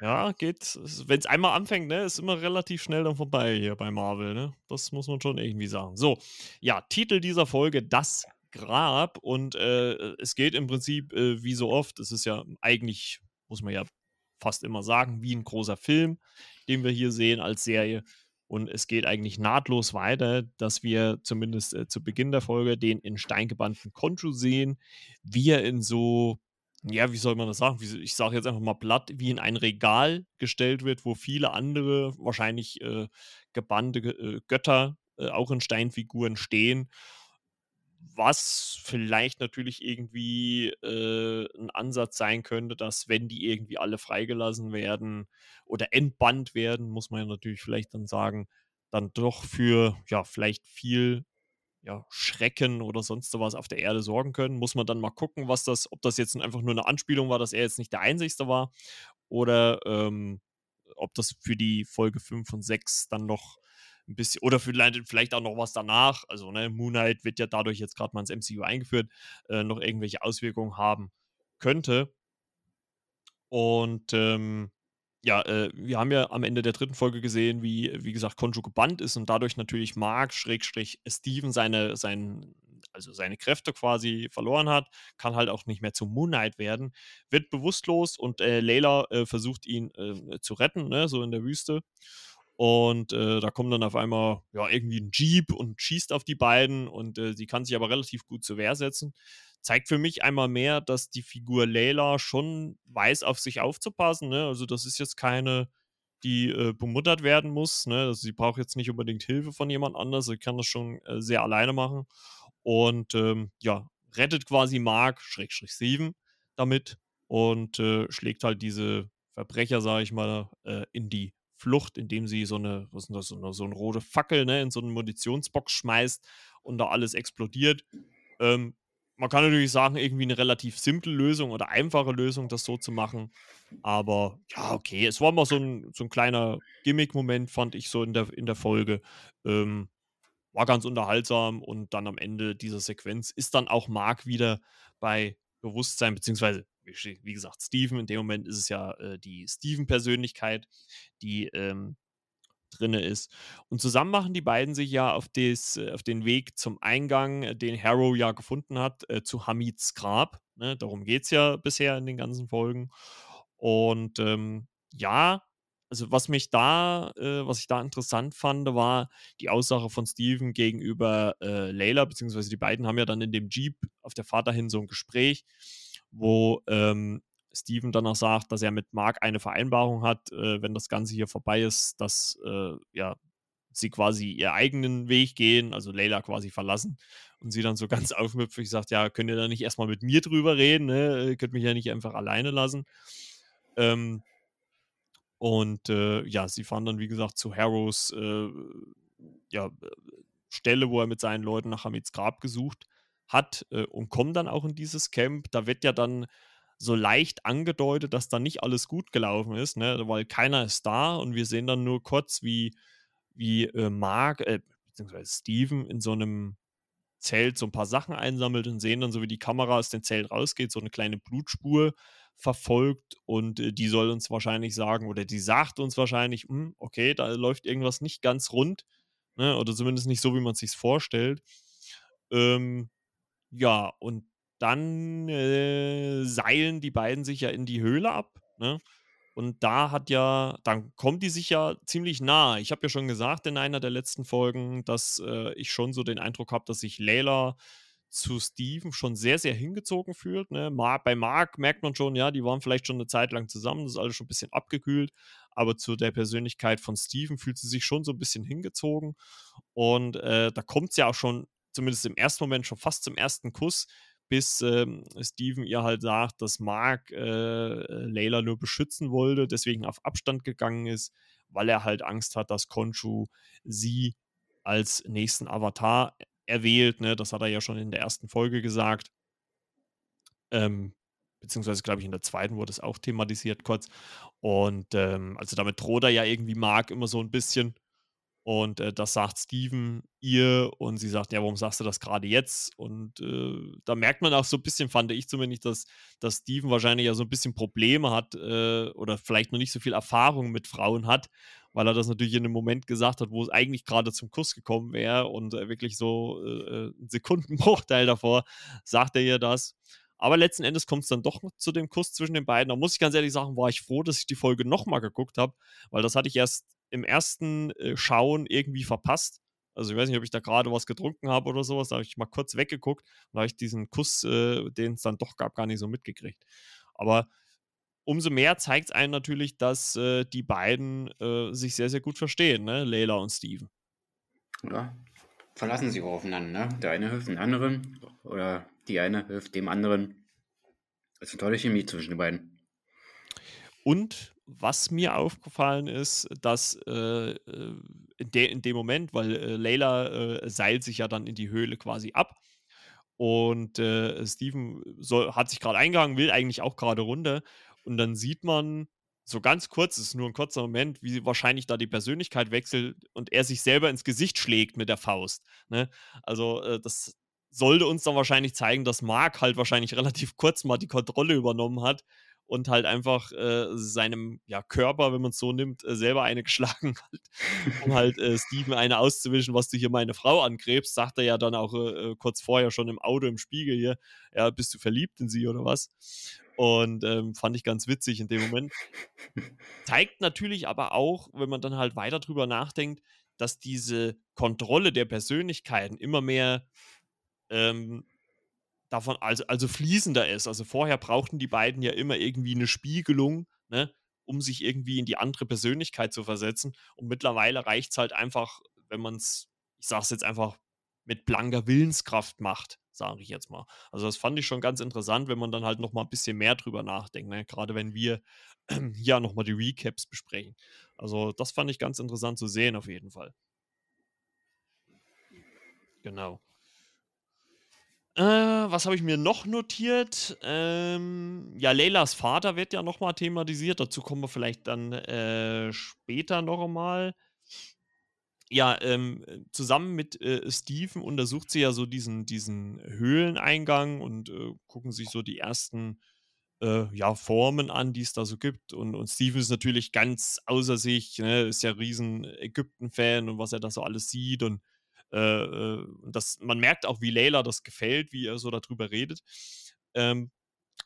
Ja, geht. Wenn es einmal anfängt, ne, ist immer relativ schnell dann vorbei hier bei Marvel, ne? Das muss man schon irgendwie sagen. So, ja, Titel dieser Folge: Das Grab. Und äh, es geht im Prinzip äh, wie so oft. Es ist ja eigentlich, muss man ja fast immer sagen, wie ein großer Film, den wir hier sehen als Serie. Und es geht eigentlich nahtlos weiter, dass wir zumindest äh, zu Beginn der Folge den in Stein gebannten Konju sehen, wie er in so ja, wie soll man das sagen? Ich sage jetzt einfach mal platt, wie in ein Regal gestellt wird, wo viele andere, wahrscheinlich äh, gebannte äh, Götter, äh, auch in Steinfiguren stehen. was vielleicht natürlich irgendwie äh, ein Ansatz sein könnte, dass wenn die irgendwie alle freigelassen werden oder entbannt werden, muss man ja natürlich vielleicht dann sagen, dann doch für ja vielleicht viel ja, Schrecken oder sonst was auf der Erde sorgen können. Muss man dann mal gucken, was das, ob das jetzt einfach nur eine Anspielung war, dass er jetzt nicht der Einzige war oder ähm, ob das für die Folge 5 und 6 dann noch ein bisschen, oder vielleicht, vielleicht auch noch was danach, also ne, Moon Knight wird ja dadurch jetzt gerade mal ins MCU eingeführt, äh, noch irgendwelche Auswirkungen haben könnte. Und ähm, ja, äh, wir haben ja am Ende der dritten Folge gesehen, wie, wie gesagt, Konjo gebannt ist und dadurch natürlich Mark, Schrägstrich, Steven seine, sein, also seine Kräfte quasi verloren hat, kann halt auch nicht mehr zum Moon Knight werden, wird bewusstlos und äh, Layla äh, versucht ihn äh, zu retten, ne, so in der Wüste. Und äh, da kommt dann auf einmal ja irgendwie ein Jeep und schießt auf die beiden und äh, sie kann sich aber relativ gut zur Wehr setzen zeigt für mich einmal mehr, dass die Figur Layla schon weiß, auf sich aufzupassen. Ne? Also das ist jetzt keine, die äh, bemuttert werden muss. Ne? Also sie braucht jetzt nicht unbedingt Hilfe von jemand anders. Sie kann das schon äh, sehr alleine machen. Und ähm, ja, rettet quasi Mark, Schrägstrich Steven, damit und äh, schlägt halt diese Verbrecher, sage ich mal, äh, in die Flucht, indem sie so eine, was ist das, so eine, so eine rote Fackel ne, in so eine Munitionsbox schmeißt und da alles explodiert. Ähm, man kann natürlich sagen, irgendwie eine relativ simple Lösung oder einfache Lösung, das so zu machen. Aber ja, okay, es war mal so ein, so ein kleiner Gimmick-Moment, fand ich so in der, in der Folge. Ähm, war ganz unterhaltsam und dann am Ende dieser Sequenz ist dann auch Mark wieder bei Bewusstsein, beziehungsweise, wie gesagt, Steven. In dem Moment ist es ja äh, die Steven-Persönlichkeit, die ähm, drinne ist. Und zusammen machen die beiden sich ja auf, des, äh, auf den Weg zum Eingang, äh, den Harrow ja gefunden hat, äh, zu Hamids Grab. Ne? Darum geht es ja bisher in den ganzen Folgen. Und ähm, ja, also was mich da, äh, was ich da interessant fand, war die Aussage von Steven gegenüber äh, Layla, beziehungsweise die beiden haben ja dann in dem Jeep auf der Fahrt dahin so ein Gespräch, wo ähm, Steven dann auch sagt, dass er mit Mark eine Vereinbarung hat, äh, wenn das Ganze hier vorbei ist, dass äh, ja, sie quasi ihren eigenen Weg gehen, also Layla quasi verlassen und sie dann so ganz aufmüpfig sagt, ja, könnt ihr da nicht erstmal mit mir drüber reden, ne? Ihr könnt mich ja nicht einfach alleine lassen. Ähm, und äh, ja, sie fahren dann, wie gesagt, zu Harrows äh, ja, Stelle, wo er mit seinen Leuten nach Hamids Grab gesucht hat äh, und kommen dann auch in dieses Camp. Da wird ja dann so leicht angedeutet, dass da nicht alles gut gelaufen ist, ne? weil keiner ist da und wir sehen dann nur kurz, wie, wie äh, Mark, äh, beziehungsweise Steven in so einem Zelt so ein paar Sachen einsammelt und sehen dann so, wie die Kamera aus dem Zelt rausgeht, so eine kleine Blutspur verfolgt und äh, die soll uns wahrscheinlich sagen, oder die sagt uns wahrscheinlich, hm, okay, da läuft irgendwas nicht ganz rund, ne? oder zumindest nicht so, wie man es sich vorstellt. Ähm, ja, und dann äh, seilen die beiden sich ja in die Höhle ab. Ne? Und da hat ja, dann kommen die sich ja ziemlich nah. Ich habe ja schon gesagt in einer der letzten Folgen, dass äh, ich schon so den Eindruck habe, dass sich Layla zu Steven schon sehr, sehr hingezogen fühlt. Ne? bei Mark merkt man schon, ja, die waren vielleicht schon eine Zeit lang zusammen, das ist alles schon ein bisschen abgekühlt, aber zu der Persönlichkeit von Steven fühlt sie sich schon so ein bisschen hingezogen. Und äh, da kommt es ja auch schon, zumindest im ersten Moment, schon fast zum ersten Kuss, bis ähm, Steven ihr halt sagt, dass Mark äh, Layla nur beschützen wollte, deswegen auf Abstand gegangen ist, weil er halt Angst hat, dass Konshu sie als nächsten Avatar erwählt. Ne? Das hat er ja schon in der ersten Folge gesagt. Ähm, beziehungsweise, glaube ich, in der zweiten wurde es auch thematisiert kurz. Und ähm, also damit droht er ja irgendwie Mark immer so ein bisschen. Und äh, das sagt Steven ihr und sie sagt, ja, warum sagst du das gerade jetzt? Und äh, da merkt man auch so ein bisschen, fand ich zumindest, dass, dass Steven wahrscheinlich ja so ein bisschen Probleme hat äh, oder vielleicht noch nicht so viel Erfahrung mit Frauen hat, weil er das natürlich in einem Moment gesagt hat, wo es eigentlich gerade zum Kuss gekommen wäre und äh, wirklich so äh, äh, ein Sekundenbruchteil davor sagt er ihr das. Aber letzten Endes kommt es dann doch zu dem Kuss zwischen den beiden. Da muss ich ganz ehrlich sagen, war ich froh, dass ich die Folge nochmal geguckt habe, weil das hatte ich erst im ersten äh, Schauen irgendwie verpasst. Also ich weiß nicht, ob ich da gerade was getrunken habe oder sowas. Da habe ich mal kurz weggeguckt und da habe ich diesen Kuss, äh, den es dann doch gab, gar nicht so mitgekriegt. Aber umso mehr zeigt es einem natürlich, dass äh, die beiden äh, sich sehr, sehr gut verstehen, ne? Leila und Steven. Ja, verlassen sich auch aufeinander. Ne? Der eine hilft dem anderen oder die eine hilft dem anderen. Das ist eine tolle Chemie zwischen den beiden. Und was mir aufgefallen ist, dass äh, äh in, de in, dem Moment, weil äh, Layla äh, seilt sich ja dann in die Höhle quasi ab und äh, Steven soll, hat sich gerade eingegangen, will eigentlich auch gerade runter und dann sieht man so ganz kurz, es ist nur ein kurzer Moment, wie wahrscheinlich da die Persönlichkeit wechselt und er sich selber ins Gesicht schlägt mit der Faust. Ne? Also äh, das sollte uns dann wahrscheinlich zeigen, dass Mark halt wahrscheinlich relativ kurz mal die Kontrolle übernommen hat und halt einfach äh, seinem ja, Körper, wenn man es so nimmt, äh, selber eine geschlagen hat, um halt äh, Steven eine auszuwischen, was du hier meine Frau angrebst, sagt er ja dann auch äh, äh, kurz vorher schon im Auto im Spiegel hier, ja, bist du verliebt in sie oder was? Und ähm, fand ich ganz witzig in dem Moment. Zeigt natürlich aber auch, wenn man dann halt weiter drüber nachdenkt, dass diese Kontrolle der Persönlichkeiten immer mehr ähm, davon, also, also fließender ist. Also vorher brauchten die beiden ja immer irgendwie eine Spiegelung, ne, um sich irgendwie in die andere Persönlichkeit zu versetzen. Und mittlerweile reicht es halt einfach, wenn man es, ich sage es jetzt einfach, mit blanker Willenskraft macht, sage ich jetzt mal. Also das fand ich schon ganz interessant, wenn man dann halt noch mal ein bisschen mehr drüber nachdenkt, ne? gerade wenn wir äh, ja noch mal die Recaps besprechen. Also das fand ich ganz interessant zu sehen auf jeden Fall. Genau. Äh, was habe ich mir noch notiert? Ähm, ja, Leylas Vater wird ja nochmal thematisiert. Dazu kommen wir vielleicht dann äh, später noch einmal. Ja, ähm, zusammen mit äh, Steven untersucht sie ja so diesen, diesen Höhleneingang und äh, gucken sich so die ersten äh, ja, Formen an, die es da so gibt. Und, und Steven ist natürlich ganz außer sich, ne? ist ja riesen Ägypten-Fan und was er da so alles sieht und äh, äh, das, man merkt auch, wie Layla das gefällt, wie er so darüber redet. Ähm,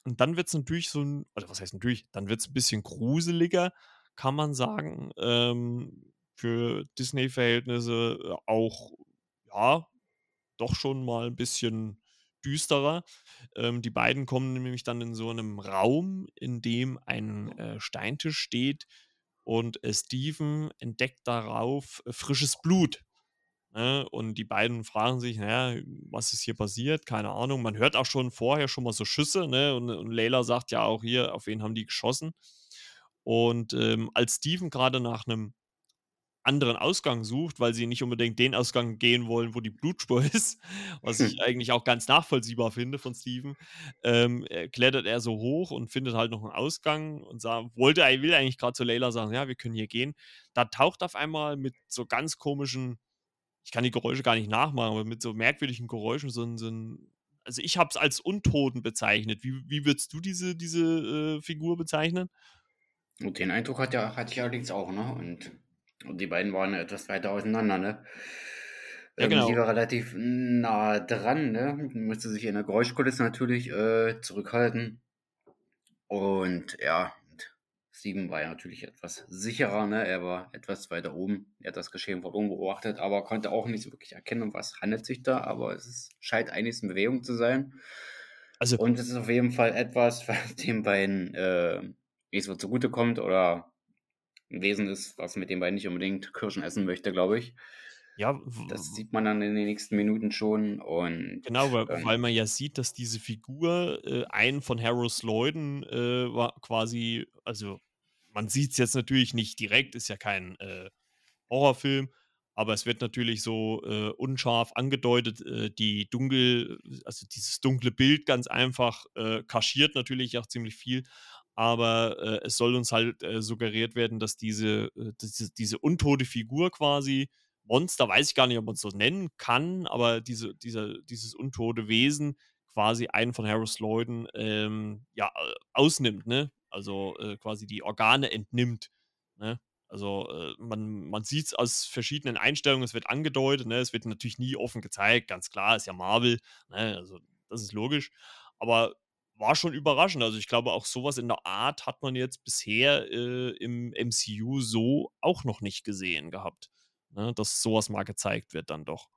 und dann wird es natürlich so ein, oder was heißt natürlich, dann wird es ein bisschen gruseliger, kann man sagen. Ähm, für Disney-Verhältnisse äh, auch, ja, doch schon mal ein bisschen düsterer. Ähm, die beiden kommen nämlich dann in so einem Raum, in dem ein äh, Steintisch steht und äh, Steven entdeckt darauf äh, frisches Blut. Ne? Und die beiden fragen sich, naja, was ist hier passiert? Keine Ahnung. Man hört auch schon vorher schon mal so Schüsse, ne? Und, und Layla sagt ja auch hier, auf wen haben die geschossen? Und ähm, als Steven gerade nach einem anderen Ausgang sucht, weil sie nicht unbedingt den Ausgang gehen wollen, wo die Blutspur ist, was ich eigentlich auch ganz nachvollziehbar finde von Steven, ähm, klettert er so hoch und findet halt noch einen Ausgang und sagt, wollte, er will eigentlich gerade zu Layla sagen, ja, wir können hier gehen. Da taucht auf einmal mit so ganz komischen ich kann die Geräusche gar nicht nachmachen, aber mit so merkwürdigen Geräuschen so ein, so ein also ich habe es als Untoten bezeichnet. Wie, wie würdest du diese, diese äh, Figur bezeichnen? Und den Eindruck hat ja, hatte ich allerdings auch, ne? Und, und die beiden waren etwas weiter auseinander, ne? Ja, genau. Sie war relativ nah dran, ne? Musste sich in der Geräuschkulisse natürlich äh, zurückhalten. Und ja, Steven war ja natürlich etwas sicherer, ne? er war etwas weiter oben, er hat das Geschehen von oben beobachtet, aber konnte auch nicht so wirklich erkennen, um was handelt sich da, aber es ist, scheint einiges in Bewegung zu sein. Also, und es ist auf jeden Fall etwas, was den beiden äh, nicht so zugutekommt oder ein Wesen ist, was mit den beiden nicht unbedingt Kirschen essen möchte, glaube ich. Ja, das sieht man dann in den nächsten Minuten schon. Und, genau, weil, ähm, weil man ja sieht, dass diese Figur äh, einen von Harris Lloyden äh, quasi, also man sieht es jetzt natürlich nicht direkt, ist ja kein äh, Horrorfilm, aber es wird natürlich so äh, unscharf angedeutet, äh, die dunkel, also dieses dunkle Bild ganz einfach äh, kaschiert natürlich auch ziemlich viel, aber äh, es soll uns halt äh, suggeriert werden, dass diese, diese, diese untote Figur quasi Monster, weiß ich gar nicht, ob man es so nennen kann, aber diese, diese, dieses untote Wesen quasi einen von Harris Lloyden ähm, ja, ausnimmt, ne? Also äh, quasi die Organe entnimmt. Ne? Also äh, man, man sieht es aus verschiedenen Einstellungen, es wird angedeutet, ne? es wird natürlich nie offen gezeigt, ganz klar, ist ja Marvel, ne? also das ist logisch. Aber war schon überraschend. Also ich glaube, auch sowas in der Art hat man jetzt bisher äh, im MCU so auch noch nicht gesehen gehabt ne, dass sowas mal gezeigt wird dann doch.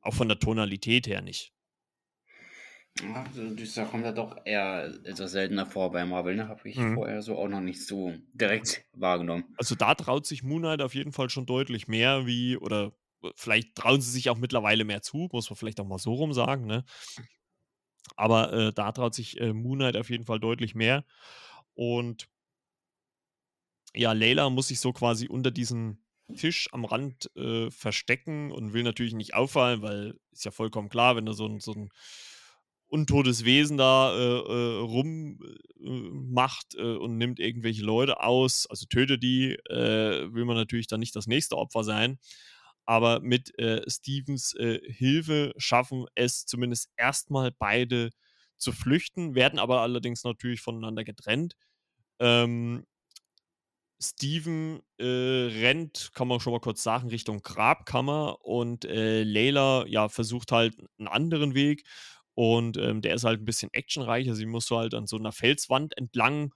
Auch von der Tonalität her nicht. Also, das kommt ja doch eher etwas seltener vor bei Marvel, ne? Habe ich mhm. vorher so auch noch nicht so direkt wahrgenommen. Also da traut sich Moonlight auf jeden Fall schon deutlich mehr wie, oder vielleicht trauen sie sich auch mittlerweile mehr zu, muss man vielleicht auch mal so rum sagen, ne? Aber äh, da traut sich äh, Moon Knight auf jeden Fall deutlich mehr. Und ja, Layla muss sich so quasi unter diesen Tisch am Rand äh, verstecken und will natürlich nicht auffallen, weil ist ja vollkommen klar, wenn da so ein, so ein untotes Wesen da äh, äh, rummacht äh, äh, und nimmt irgendwelche Leute aus, also tötet die, äh, will man natürlich dann nicht das nächste Opfer sein. Aber mit Stevens Hilfe schaffen es zumindest erstmal beide zu flüchten, werden aber allerdings natürlich voneinander getrennt. Ähm, Steven äh, rennt, kann man schon mal kurz sagen, Richtung Grabkammer und äh, Layla ja, versucht halt einen anderen Weg und ähm, der ist halt ein bisschen actionreicher. Sie muss halt an so einer Felswand entlang.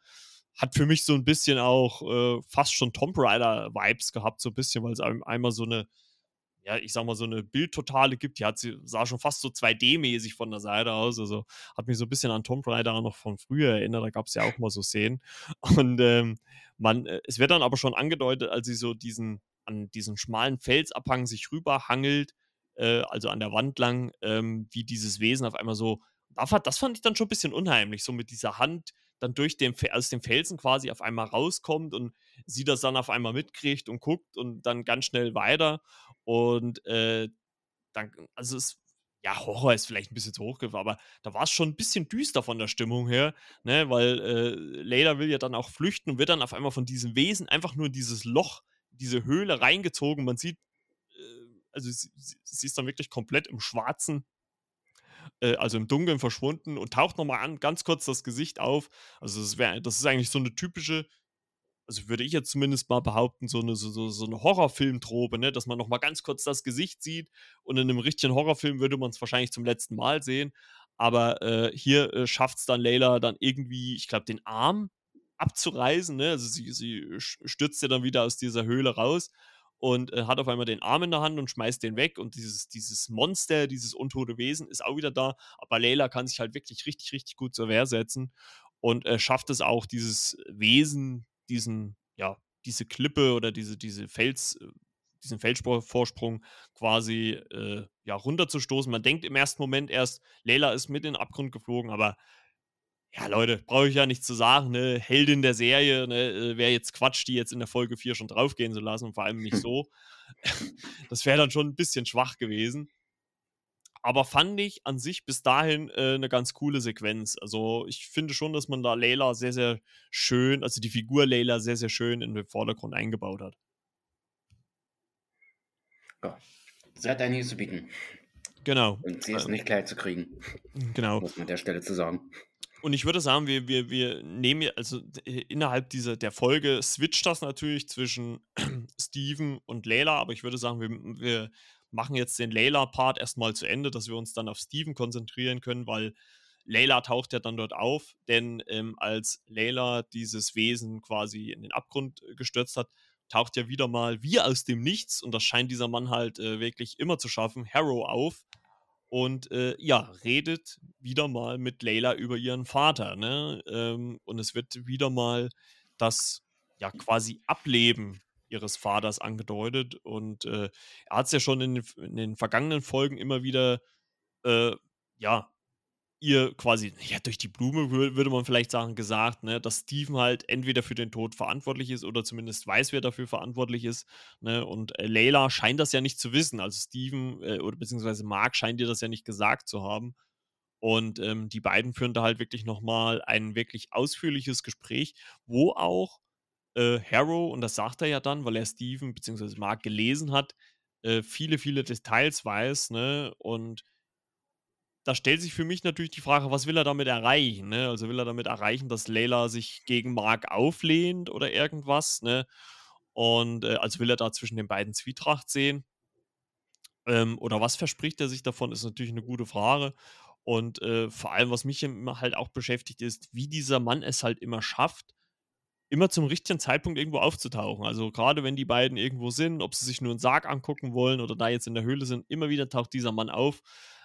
Hat für mich so ein bisschen auch äh, fast schon Tomb Raider-Vibes gehabt, so ein bisschen, weil es einmal so eine ja, ich sag mal, so eine Bildtotale gibt. Die hat sie, sah schon fast so 2D-mäßig von der Seite aus. Also hat mich so ein bisschen an Tomb Raider noch von früher erinnert. Da gab es ja auch mal so Szenen. Und ähm, man, äh, es wird dann aber schon angedeutet, als sie so diesen, an diesen schmalen Felsabhang sich rüberhangelt, äh, also an der Wand lang, ähm, wie dieses Wesen auf einmal so. Das fand ich dann schon ein bisschen unheimlich, so mit dieser Hand dann durch den, aus dem Felsen quasi auf einmal rauskommt und sie das dann auf einmal mitkriegt und guckt und dann ganz schnell weiter. Und äh, dann, also es, ja, Horror ist vielleicht ein bisschen zu hoch, aber da war es schon ein bisschen düster von der Stimmung her, ne, weil äh, Layla will ja dann auch flüchten und wird dann auf einmal von diesem Wesen einfach nur in dieses Loch, diese Höhle reingezogen. Man sieht, also sie, sie, ist dann wirklich komplett im Schwarzen äh, also im Dunkeln verschwunden und taucht nochmal an, ganz kurz das Gesicht auf. Also das, wär, das ist eigentlich so eine typische, also würde ich jetzt zumindest mal behaupten, so eine, so, so eine Horrorfilmtrope, ne? dass man nochmal ganz kurz das Gesicht sieht und in einem richtigen Horrorfilm würde man es wahrscheinlich zum letzten Mal sehen. Aber äh, hier äh, schafft es dann Layla dann irgendwie, ich glaube, den Arm abzureißen. Ne? Also sie, sie stürzt ja dann wieder aus dieser Höhle raus und äh, hat auf einmal den Arm in der Hand und schmeißt den weg und dieses, dieses Monster, dieses untote Wesen ist auch wieder da, aber Layla kann sich halt wirklich richtig, richtig gut zur Wehr setzen und äh, schafft es auch, dieses Wesen, diesen, ja, diese Klippe oder diese, diese Fels, äh, diesen Felsvorsprung quasi äh, ja, runterzustoßen. Man denkt im ersten Moment erst, Layla ist mit in den Abgrund geflogen, aber ja, Leute, brauche ich ja nicht zu sagen, ne? Heldin der Serie, ne? Äh, wäre jetzt Quatsch, die jetzt in der Folge 4 schon draufgehen zu lassen und vor allem nicht so. das wäre dann schon ein bisschen schwach gewesen. Aber fand ich an sich bis dahin äh, eine ganz coole Sequenz. Also ich finde schon, dass man da Layla sehr, sehr schön, also die Figur Layla sehr, sehr schön in den Vordergrund eingebaut hat. Ja, sie hat einiges zu bieten. Genau. Und sie ist ähm, nicht klein zu kriegen. Genau. Muss man an der Stelle zu sagen. Und ich würde sagen, wir, wir, wir nehmen, also innerhalb dieser, der Folge switcht das natürlich zwischen Steven und Layla, aber ich würde sagen, wir, wir machen jetzt den Layla-Part erstmal zu Ende, dass wir uns dann auf Steven konzentrieren können, weil Layla taucht ja dann dort auf, denn ähm, als Layla dieses Wesen quasi in den Abgrund äh, gestürzt hat, taucht ja wieder mal wie aus dem Nichts, und das scheint dieser Mann halt äh, wirklich immer zu schaffen, Harrow auf und äh, ja, redet wieder mal mit Layla über ihren Vater. Ne? Ähm, und es wird wieder mal das ja quasi Ableben ihres Vaters angedeutet. Und äh, er hat es ja schon in den, in den, vergangenen Folgen immer wieder äh, ja ihr quasi, ja, durch die Blume würde man vielleicht sagen, gesagt, ne, dass Steven halt entweder für den Tod verantwortlich ist oder zumindest weiß, wer dafür verantwortlich ist. Ne, und äh, Layla scheint das ja nicht zu wissen. Also Steven äh, oder beziehungsweise Mark scheint dir das ja nicht gesagt zu haben. Und ähm, die beiden führen da halt wirklich nochmal ein wirklich ausführliches Gespräch, wo auch äh, Harrow, und das sagt er ja dann, weil er Steven beziehungsweise Mark gelesen hat, äh, viele, viele Details weiß, ne, und da stellt sich für mich natürlich die Frage, was will er damit erreichen? Ne? Also will er damit erreichen, dass Layla sich gegen Mark auflehnt oder irgendwas? Ne? Und äh, also will er da zwischen den beiden Zwietracht sehen? Ähm, oder was verspricht er sich davon, ist natürlich eine gute Frage. Und äh, vor allem, was mich halt auch beschäftigt, ist, wie dieser Mann es halt immer schafft, immer zum richtigen Zeitpunkt irgendwo aufzutauchen. Also gerade wenn die beiden irgendwo sind, ob sie sich nur einen Sarg angucken wollen oder da jetzt in der Höhle sind, immer wieder taucht dieser Mann auf.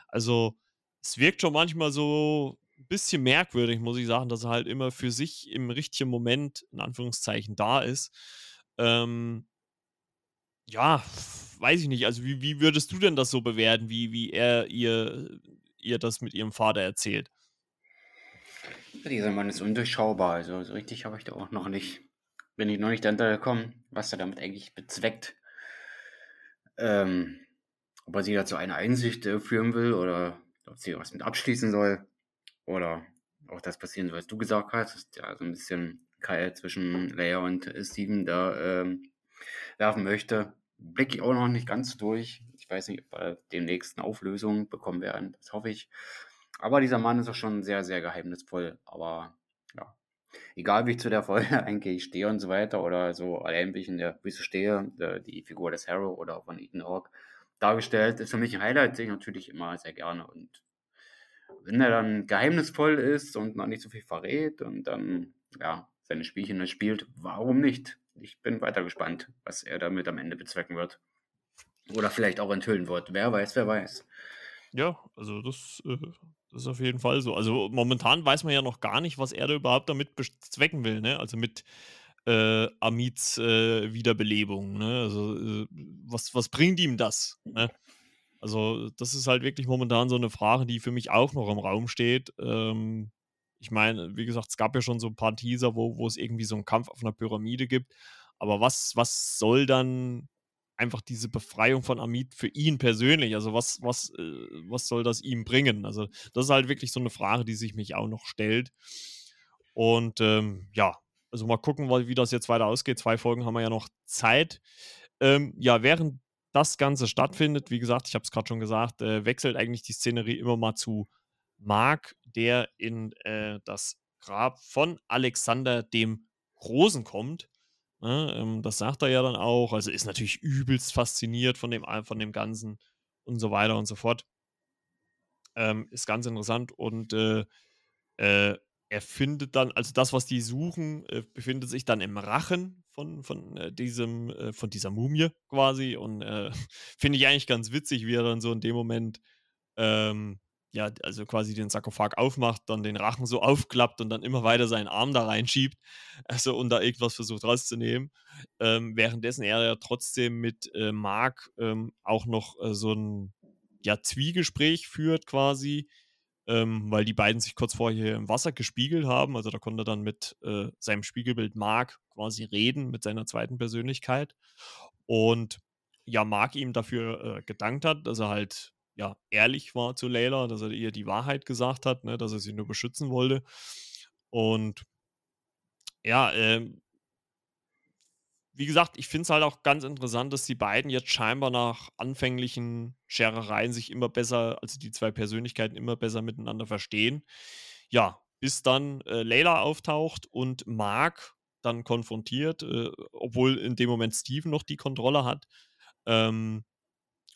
Also es wirkt schon manchmal so ein bisschen merkwürdig, muss ich sagen, dass er halt immer für sich im richtigen Moment, in Anführungszeichen, da ist. Ähm, Ja, weiß ich nicht. Also, wie wie würdest du denn das so bewerten, wie wie er ihr ihr das mit ihrem Vater erzählt? Dieser Mann ist undurchschaubar. Also, so richtig habe ich da auch noch nicht bin ich noch nicht dahinter gekommen, was er damit eigentlich bezweckt. Ähm, ob er sie da zu einer Einsicht äh, führen will oder ob sie was mit abschließen soll oder auch das passieren soll, was du gesagt hast, ist ja so ein bisschen Keil zwischen Leia und Steven da ähm, werfen möchte. Blicke ich auch noch nicht ganz durch. Ich weiß nicht, ob wir demnächst eine Auflösung bekommen werden. Das hoffe ich. Aber dieser Mann ist auch schon sehr, sehr geheimnisvoll. Aber ja, egal wie ich zu der Folge eigentlich stehe und so weiter oder so allein wie ich in der Wüste stehe, äh, die Figur des Harrow oder von Ethan Hawke dargestellt, ist für mich ein Highlight, sehe ich natürlich immer sehr gerne. Und wenn er dann geheimnisvoll ist und noch nicht so viel verrät und dann, ja, seine Spielchen spielt, warum nicht? Ich bin weiter gespannt, was er damit am Ende bezwecken wird. Oder vielleicht auch enthüllen wird. Wer weiß, wer weiß. Ja, also das, äh, das ist auf jeden Fall so. Also momentan weiß man ja noch gar nicht, was er da überhaupt damit bezwecken will, ne? Also mit äh, Amids äh, Wiederbelebung, ne? Also äh, was, was bringt ihm das? Ne? Also das ist halt wirklich momentan so eine Frage, die für mich auch noch im Raum steht. Ähm, ich meine, wie gesagt, es gab ja schon so ein paar Teaser, wo, wo es irgendwie so einen Kampf auf einer Pyramide gibt. Aber was, was soll dann einfach diese Befreiung von Amit für ihn persönlich? Also was, was, äh, was soll das ihm bringen? Also das ist halt wirklich so eine Frage, die sich mich auch noch stellt. Und ähm, ja, also mal gucken, wie das jetzt weiter ausgeht. Zwei Folgen haben wir ja noch Zeit. Ähm, ja, während das Ganze stattfindet, wie gesagt, ich habe es gerade schon gesagt, äh, wechselt eigentlich die Szenerie immer mal zu Mark, der in äh, das Grab von Alexander dem Großen kommt. Ne, ähm, das sagt er ja dann auch. Also ist natürlich übelst fasziniert von dem, von dem Ganzen und so weiter und so fort. Ähm, ist ganz interessant und äh, äh, er findet dann, also das, was die suchen, äh, befindet sich dann im Rachen von, von äh, diesem, äh, von dieser Mumie quasi. Und äh, finde ich eigentlich ganz witzig, wie er dann so in dem Moment ähm, ja, also quasi den Sarkophag aufmacht, dann den Rachen so aufklappt und dann immer weiter seinen Arm da reinschiebt, also und da irgendwas versucht rauszunehmen. Ähm, währenddessen er ja trotzdem mit äh, Mark ähm, auch noch äh, so ein ja, Zwiegespräch führt quasi, ähm, weil die beiden sich kurz vorher im Wasser gespiegelt haben. Also da konnte er dann mit äh, seinem Spiegelbild Mark quasi reden, mit seiner zweiten Persönlichkeit. Und ja, Mark ihm dafür äh, gedankt hat, dass er halt ja, ehrlich war zu Layla, dass er ihr die Wahrheit gesagt hat, ne, dass er sie nur beschützen wollte. Und ja, ähm, wie gesagt, ich finde es halt auch ganz interessant, dass die beiden jetzt scheinbar nach anfänglichen Scherereien sich immer besser, also die zwei Persönlichkeiten immer besser miteinander verstehen. Ja, bis dann äh, Layla auftaucht und Mark dann konfrontiert, äh, obwohl in dem Moment Steven noch die Kontrolle hat. Ähm,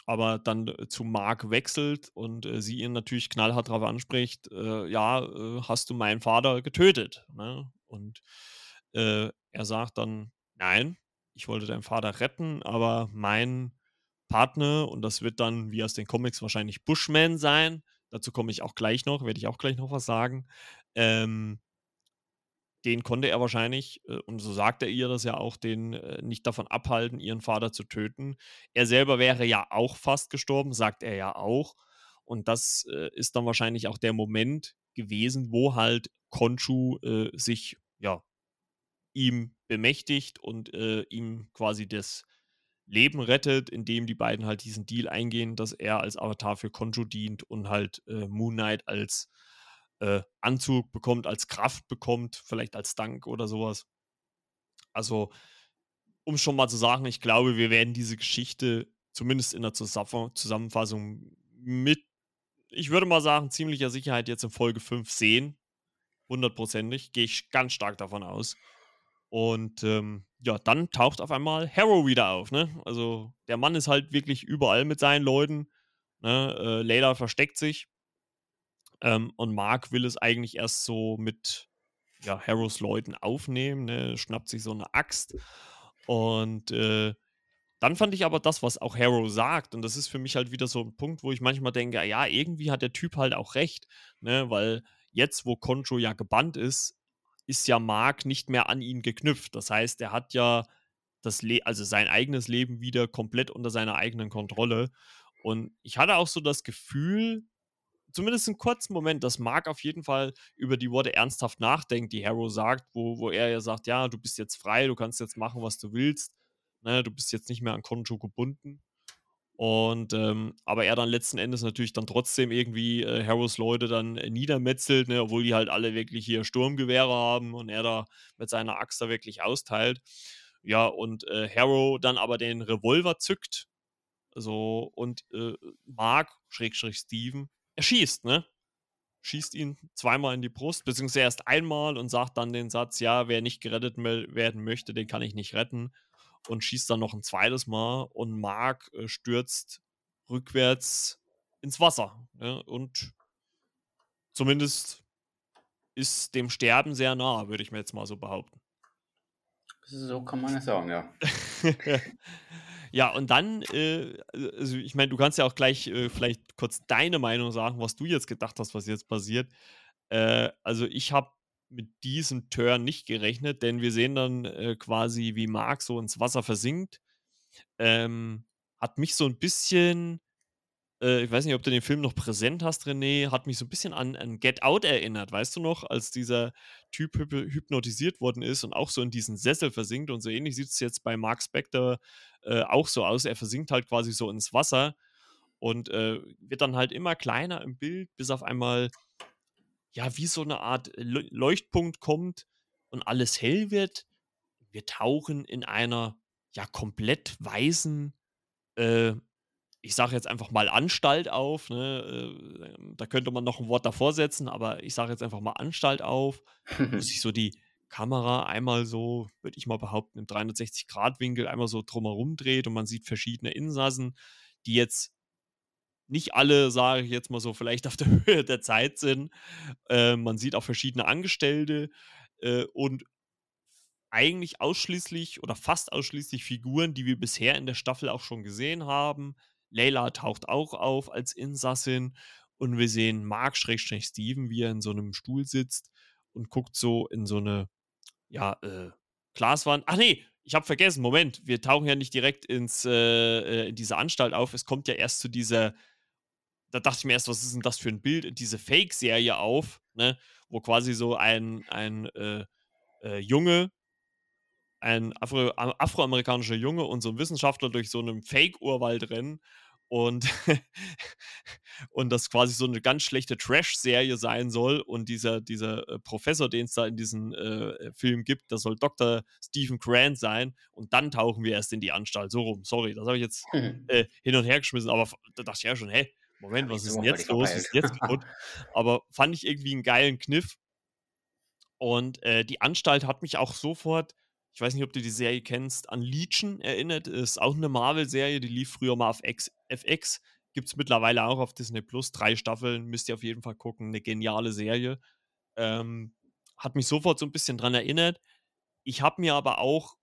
aber dann äh, zu Mark wechselt und äh, sie ihn natürlich knallhart darauf anspricht, äh, ja, äh, hast du meinen Vater getötet? Ne? Und äh, er sagt dann, nein, ich wollte deinen Vater retten, aber mein Partner, und das wird dann, wie aus den Comics, wahrscheinlich Bushman sein, dazu komme ich auch gleich noch, werde ich auch gleich noch was sagen, ähm, den konnte er wahrscheinlich, äh, und so sagt er ihr das ja auch, den äh, nicht davon abhalten, ihren Vater zu töten. Er selber wäre ja auch fast gestorben, sagt er ja auch. Und das äh, ist dann wahrscheinlich auch der Moment gewesen, wo halt Konchu äh, sich ja ihm bemächtigt und äh, ihm quasi das Leben rettet, indem die beiden halt diesen Deal eingehen, dass er als Avatar für Konju dient und halt äh, Moon Knight als äh, Anzug bekommt, als Kraft bekommt, vielleicht als Dank oder sowas. Also, um schon mal zu sagen, ich glaube, wir werden diese Geschichte zumindest in der Zusammenfassung mit, ich würde mal sagen, ziemlicher Sicherheit jetzt in Folge 5 sehen. Hundertprozentig. Gehe ich ganz stark davon aus. Und ähm, ja, dann taucht auf einmal Harrow wieder auf. Ne? Also der Mann ist halt wirklich überall mit seinen Leuten. Ne? Äh, Layla versteckt sich. Ähm, und Mark will es eigentlich erst so mit ja, Harrows Leuten aufnehmen, ne? schnappt sich so eine Axt. Und äh, dann fand ich aber das, was auch Harrow sagt, und das ist für mich halt wieder so ein Punkt, wo ich manchmal denke, ja, irgendwie hat der Typ halt auch recht, ne? weil jetzt, wo Concho ja gebannt ist, ist ja Mark nicht mehr an ihn geknüpft. Das heißt, er hat ja das Le also sein eigenes Leben wieder komplett unter seiner eigenen Kontrolle. Und ich hatte auch so das Gefühl, zumindest einen kurzen Moment, dass Mark auf jeden Fall über die Worte ernsthaft nachdenkt, die Harrow sagt, wo, wo er ja sagt, ja, du bist jetzt frei, du kannst jetzt machen, was du willst. Ne, du bist jetzt nicht mehr an Konjo gebunden. Und ähm, aber er dann letzten Endes natürlich dann trotzdem irgendwie äh, Harrows Leute dann äh, niedermetzelt, ne, obwohl die halt alle wirklich hier Sturmgewehre haben und er da mit seiner Axt da wirklich austeilt. Ja, und äh, Harrow dann aber den Revolver zückt. So, und äh, Mark, Schrägstrich Steven, er schießt, ne? Schießt ihn zweimal in die Brust, beziehungsweise erst einmal und sagt dann den Satz: Ja, wer nicht gerettet werden möchte, den kann ich nicht retten und schießt dann noch ein zweites Mal und Mark äh, stürzt rückwärts ins Wasser. Ja, und zumindest ist dem Sterben sehr nah, würde ich mir jetzt mal so behaupten. So kann man es sagen, ja. ja, und dann, äh, also ich meine, du kannst ja auch gleich äh, vielleicht kurz deine Meinung sagen, was du jetzt gedacht hast, was jetzt passiert. Äh, also ich habe mit diesem Turn nicht gerechnet, denn wir sehen dann äh, quasi, wie Mark so ins Wasser versinkt. Ähm, hat mich so ein bisschen, äh, ich weiß nicht, ob du den Film noch präsent hast, René, hat mich so ein bisschen an, an Get Out erinnert, weißt du noch, als dieser Typ hyp hypnotisiert worden ist und auch so in diesen Sessel versinkt und so ähnlich sieht es jetzt bei Mark Spector äh, auch so aus. Er versinkt halt quasi so ins Wasser und äh, wird dann halt immer kleiner im Bild, bis auf einmal ja, wie so eine Art Leuchtpunkt kommt und alles hell wird. Wir tauchen in einer ja komplett weißen, äh, ich sage jetzt einfach mal Anstalt auf. Ne? Äh, da könnte man noch ein Wort davor setzen, aber ich sage jetzt einfach mal Anstalt auf, wo sich so die Kamera einmal so, würde ich mal behaupten, im 360-Grad-Winkel einmal so drumherum dreht und man sieht verschiedene Insassen, die jetzt nicht alle, sage ich jetzt mal so, vielleicht auf der Höhe der Zeit sind. Äh, man sieht auch verschiedene Angestellte äh, und eigentlich ausschließlich oder fast ausschließlich Figuren, die wir bisher in der Staffel auch schon gesehen haben. Layla taucht auch auf als Insassin und wir sehen Mark Steven, wie er in so einem Stuhl sitzt und guckt so in so eine ja, äh, Glaswand. Ach nee, ich habe vergessen, Moment, wir tauchen ja nicht direkt ins, äh, äh in diese Anstalt auf. Es kommt ja erst zu dieser da dachte ich mir erst, was ist denn das für ein Bild, diese Fake-Serie auf, ne, wo quasi so ein, ein äh, äh, Junge, ein Afro, afroamerikanischer Junge und so ein Wissenschaftler durch so einen Fake-Urwald rennen und, und das quasi so eine ganz schlechte Trash-Serie sein soll. Und dieser, dieser äh, Professor, den es da in diesem äh, Film gibt, das soll Dr. Stephen Grant sein. Und dann tauchen wir erst in die Anstalt. So rum, sorry, das habe ich jetzt äh, hin und her geschmissen. Aber da dachte ich ja schon, hä, Moment, was ist denn jetzt los? Ist jetzt kaputt? Aber fand ich irgendwie einen geilen Kniff. Und äh, die Anstalt hat mich auch sofort, ich weiß nicht, ob du die Serie kennst, an Legion erinnert. Ist auch eine Marvel-Serie, die lief früher mal auf X, FX. Gibt es mittlerweile auch auf Disney Plus. Drei Staffeln, müsst ihr auf jeden Fall gucken. Eine geniale Serie. Ähm, hat mich sofort so ein bisschen dran erinnert. Ich habe mir aber auch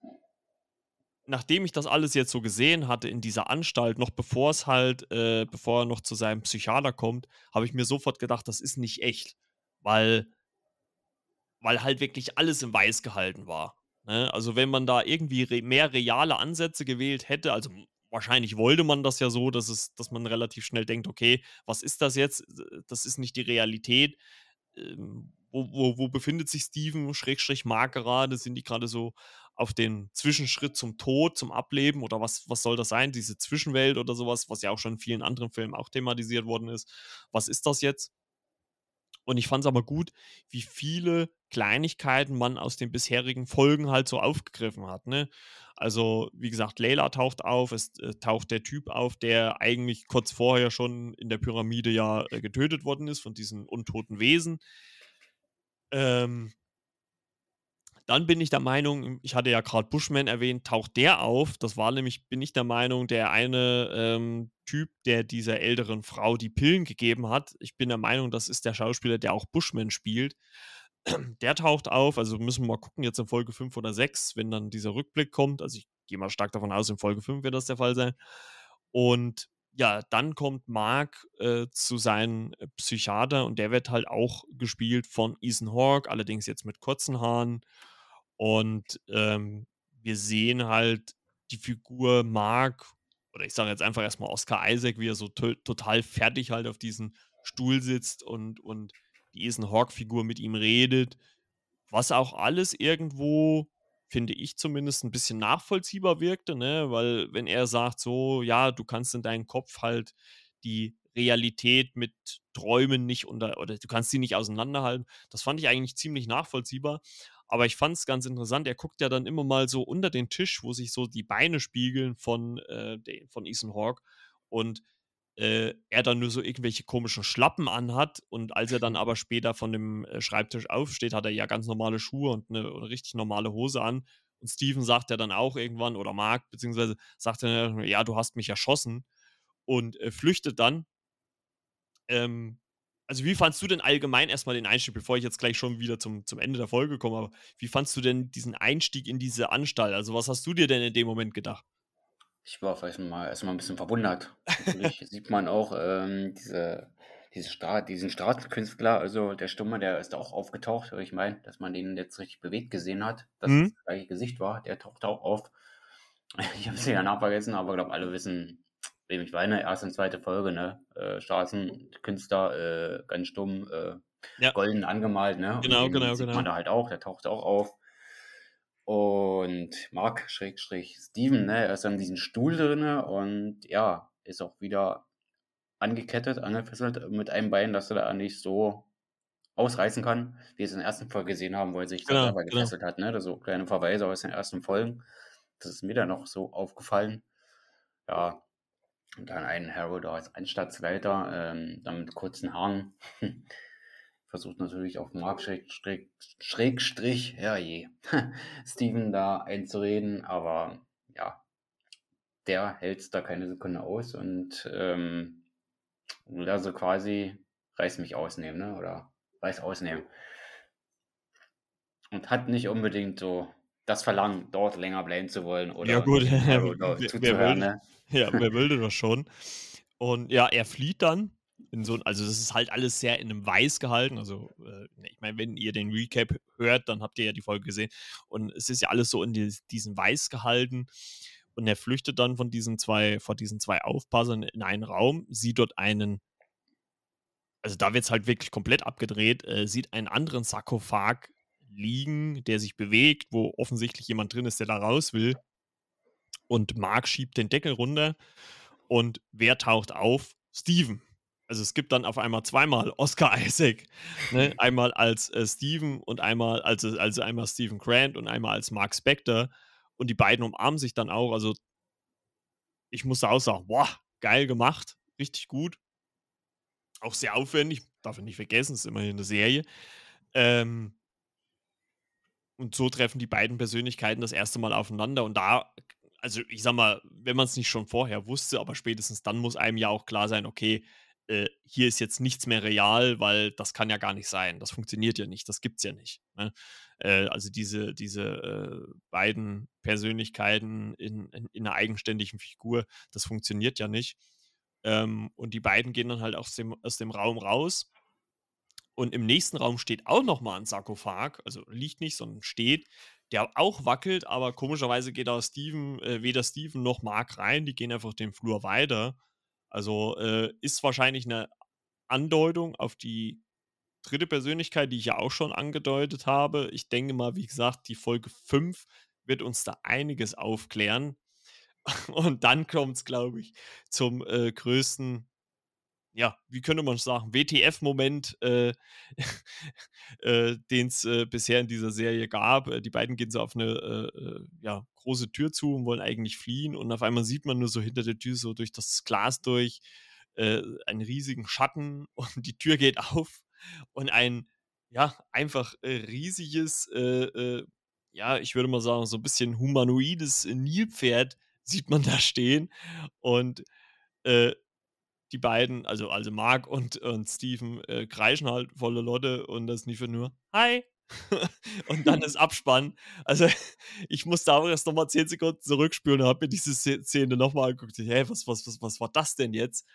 nachdem ich das alles jetzt so gesehen hatte in dieser Anstalt, noch bevor es halt, äh, bevor er noch zu seinem Psychiater kommt, habe ich mir sofort gedacht, das ist nicht echt. Weil, weil halt wirklich alles im Weiß gehalten war. Ne? Also wenn man da irgendwie re mehr reale Ansätze gewählt hätte, also wahrscheinlich wollte man das ja so, dass, es, dass man relativ schnell denkt, okay, was ist das jetzt? Das ist nicht die Realität. Ähm, wo, wo, wo befindet sich Steven, Schrägstrich Mark gerade? Sind die gerade so auf den Zwischenschritt zum Tod, zum Ableben oder was, was soll das sein? Diese Zwischenwelt oder sowas, was ja auch schon in vielen anderen Filmen auch thematisiert worden ist. Was ist das jetzt? Und ich fand es aber gut, wie viele Kleinigkeiten man aus den bisherigen Folgen halt so aufgegriffen hat. Ne? Also, wie gesagt, Layla taucht auf, es äh, taucht der Typ auf, der eigentlich kurz vorher schon in der Pyramide ja äh, getötet worden ist von diesen untoten Wesen. Ähm, dann bin ich der Meinung, ich hatte ja gerade Bushman erwähnt, taucht der auf. Das war nämlich, bin ich der Meinung, der eine ähm, Typ, der dieser älteren Frau die Pillen gegeben hat. Ich bin der Meinung, das ist der Schauspieler, der auch Bushman spielt. Der taucht auf, also müssen wir mal gucken, jetzt in Folge 5 oder 6, wenn dann dieser Rückblick kommt. Also ich gehe mal stark davon aus, in Folge 5 wird das der Fall sein. Und ja, dann kommt Mark äh, zu seinem Psychiater und der wird halt auch gespielt von Ethan Hawke, allerdings jetzt mit kurzen Haaren. Und ähm, wir sehen halt die Figur Mark oder ich sage jetzt einfach erstmal Oscar Isaac, wie er so to total fertig halt auf diesem Stuhl sitzt und und die Ethan Hawke-Figur mit ihm redet, was auch alles irgendwo, finde ich zumindest, ein bisschen nachvollziehbar wirkte, ne? Weil wenn er sagt so: „Ja, du kannst in deinem Kopf halt die Realität mit Träumen nicht unter oder du kannst sie nicht auseinanderhalten. Das fand ich eigentlich ziemlich nachvollziehbar. Aber ich fand es ganz interessant, er guckt ja dann immer mal so unter den Tisch, wo sich so die Beine spiegeln von, äh, de von Ethan Hawke und, äh, er dann nur so irgendwelche komischen Schlappen anhat und als er dann aber später von dem, äh, Schreibtisch aufsteht, hat er ja ganz normale Schuhe und eine 'ne richtig normale Hose an. Und Steven sagt ja dann auch irgendwann oder Mark, beziehungsweise sagt er: „Ja, du hast mich erschossen“ und, äh, flüchtet dann. Ähm, also, wie fandst du denn allgemein erstmal den Einstieg, bevor ich jetzt gleich schon wieder zum zum Ende der Folge komme, aber wie fandst du denn diesen Einstieg in diese Anstalt? Also, was hast du dir denn in dem Moment gedacht? Ich war vielleicht mal erst mal 'n bisschen verwundert. Natürlich sieht man auch, ähm, diese diese Stra diesen Straßenkünstler, also der Stumme, der ist da auch aufgetaucht. Ich meine, dass man den jetzt richtig bewegt gesehen hat, dass es Mhm. das gleiche Gesicht war, der taucht auch auf. Ich habe den Namen vergessen, aber glaube, alle wissen, wem ich meine. Erste und zweite Folge, ne? Äh, Straßenkünstler, äh, ganz stumm, äh, Ja, golden angemalt, ne? Genau, genau, sieht man genau. da halt auch, der taucht auch auf. Und Mark Schrägstrich Steven, ne, er ist an diesem Stuhl drinne und ja, ist auch wieder angekettet, angefesselt mit einem Bein, dass er da nicht so ausreißen kann, wie wir es in der ersten Folge gesehen haben, wo er sich da Genau, selber genau. gefesselt hat, ne? Da so kleine Verweise aus den ersten Folgen. Das ist mir dann noch so aufgefallen. Ja, und dann einen Harold als Anstaltsleiter, ähm, dann mit kurzen Haaren. Versucht natürlich auf Mark Schrägstrich, Schrägstrich, ja je, Steven da einzureden, aber ja, der hält da keine Sekunde aus und ähm, will also quasi reiß mich ausnehmen, ne? Oder reiß ausnehmen. Und hat nicht unbedingt so das Verlangen, dort länger bleiben zu wollen Ja oder gut, Harold dort wer wer zuzuhören, ne? Ja, wer wollte das schon? Und ja, er flieht dann in so also, das ist halt alles sehr in 'nem Weiß gehalten. Also, äh, ich meine, wenn ihr den Recap hört, dann habt ihr ja die Folge gesehen. Und es ist ja alles so in dies diesem Weiß gehalten. Und er flüchtet dann von diesen 2 vor diesen 2 Aufpassern in einen Raum, sieht dort einen also, da wird's halt wirklich komplett abgedreht, äh, sieht einen anderen Sarkophag liegen, der sich bewegt, wo offensichtlich jemand drin ist, der da raus will. Und Mark schiebt den Deckel runter und wer taucht auf? Steven. Also, es gibt dann auf einmal zweimal Oscar Isaac, ne? Einmal als, äh, Steven und einmal also also einmal Steven Grant und einmal als Mark Spector und die beiden umarmen sich dann auch. Also, ich musste auch sagen: „Boah, geil gemacht, richtig gut.“ Auch sehr aufwendig, darf man nicht vergessen, ist immerhin 'ne Serie. Ähm und so treffen die beiden Persönlichkeiten das erste Mal aufeinander und da also, ich sage mal, wenn man's nicht schon vorher wusste, aber spätestens dann muss einem ja auch klar sein: „Okay, äh, hier ist jetzt nichts mehr real, weil das kann ja gar nicht sein. Das funktioniert ja nicht, das gibt's ja nicht“, ne? Äh, also, diese diese, äh, beiden Persönlichkeiten in in in 'ner eigenständigen Figur, das funktioniert ja nicht. Ähm, und die beiden gehen dann halt aus dem aus dem Raum raus und im nächsten Raum steht auch noch mal 'n Sarkophag, also liegt nicht, sondern steht, der auch wackelt, aber komischerweise geht da Steven äh, weder Steven noch Mark rein, die gehen einfach den Flur weiter. Also, äh, ist wahrscheinlich 'ne Andeutung auf die dritte Persönlichkeit, die ich ja auch schon angedeutet habe. Ich denke mal, wie gesagt, die Folge 5 wird uns da einiges aufklären. Und dann kommt's, glaube ich, zum, äh, größten ja, wie könnte man sagen, WTF-Moment, äh, äh, den's, äh, bisher in dieser Serie gab. Äh, die beiden gehen so auf 'ne, äh, äh, ja, große Tür zu und wollen eigentlich fliehen und auf einmal sieht man nur so hinter der Tür so durch das Glas durch, einen riesigen Schatten und die Tür geht auf und ein, ja, einfach, riesiges, ja, ich würde mal sagen, so 'n bisschen humanoides Nilpferd sieht man da stehen und, äh, die beiden, also also Mark und und Steven, äh, kreischen halt volle Lotte und das Nilpferd nur: „Hi!“ Und dann ist Abspann. Also, ich musste auch erst noch mal 10 Sekunden zurückspulen und habe mir diese Sze Szene noch mal angeguckt. „Hä, was was was was war das denn jetzt?“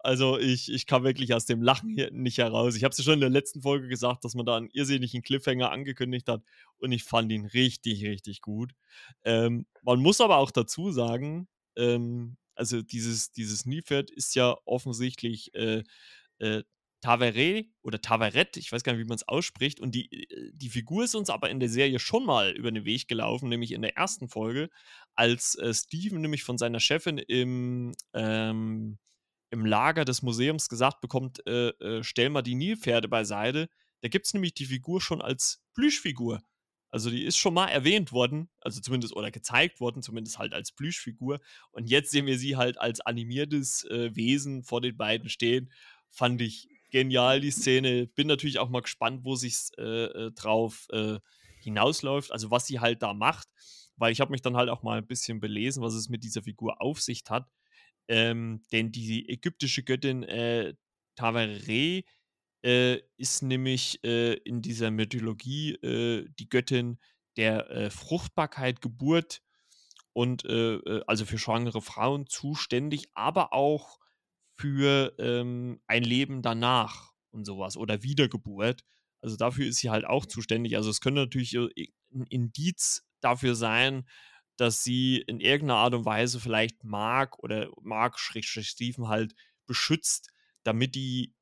also ich, ich kam wirklich aus dem Lachen hier nicht heraus. Ich habe es ja schon in der letzten Folge gesagt, dass man da einen irrsinnigen Cliffhanger angekündigt hat und ich fand ihn richtig, richtig gut. Ähm, man muss aber auch dazu sagen, ähm, also dieses, dieses Nilpferd ist ja offensichtlich äh, äh, Tavere oder Taveret, ich weiß gar nicht, wie man es ausspricht. Und die, äh, die Figur ist uns aber in der Serie schon mal über den Weg gelaufen, nämlich in der ersten Folge, als äh, Steven nämlich von seiner Chefin im, ähm, im Lager des Museums gesagt bekommt, äh, äh, stell mal die Nilpferde beiseite. Da gibt es nämlich die Figur schon als Plüschfigur. Also die ist schon mal erwähnt worden, also zumindest oder gezeigt worden, zumindest halt als Plüschfigur. Und jetzt sehen wir sie halt als animiertes äh, Wesen vor den beiden stehen. Fand ich genial, die Szene. Bin natürlich auch mal gespannt, wo sich's äh, äh, drauf äh, hinausläuft, also was sie halt da macht. Weil ich habe mich dann halt auch mal ein bisschen belesen, was es mit dieser Figur auf sich hat. Ähm, denn die ägyptische Göttin äh, Tavere äh, ist nämlich äh, in dieser Mythologie äh, die Göttin der äh, Fruchtbarkeit, Geburt und äh, äh, also für schwangere Frauen zuständig, aber auch für ähm, ein Leben danach und sowas oder Wiedergeburt. Also dafür ist sie halt auch zuständig. Also es könnte natürlich ein Indiz dafür sein, dass sie in irgendeiner Art und Weise vielleicht Mark oder Mark Stephen halt beschützt, damit die,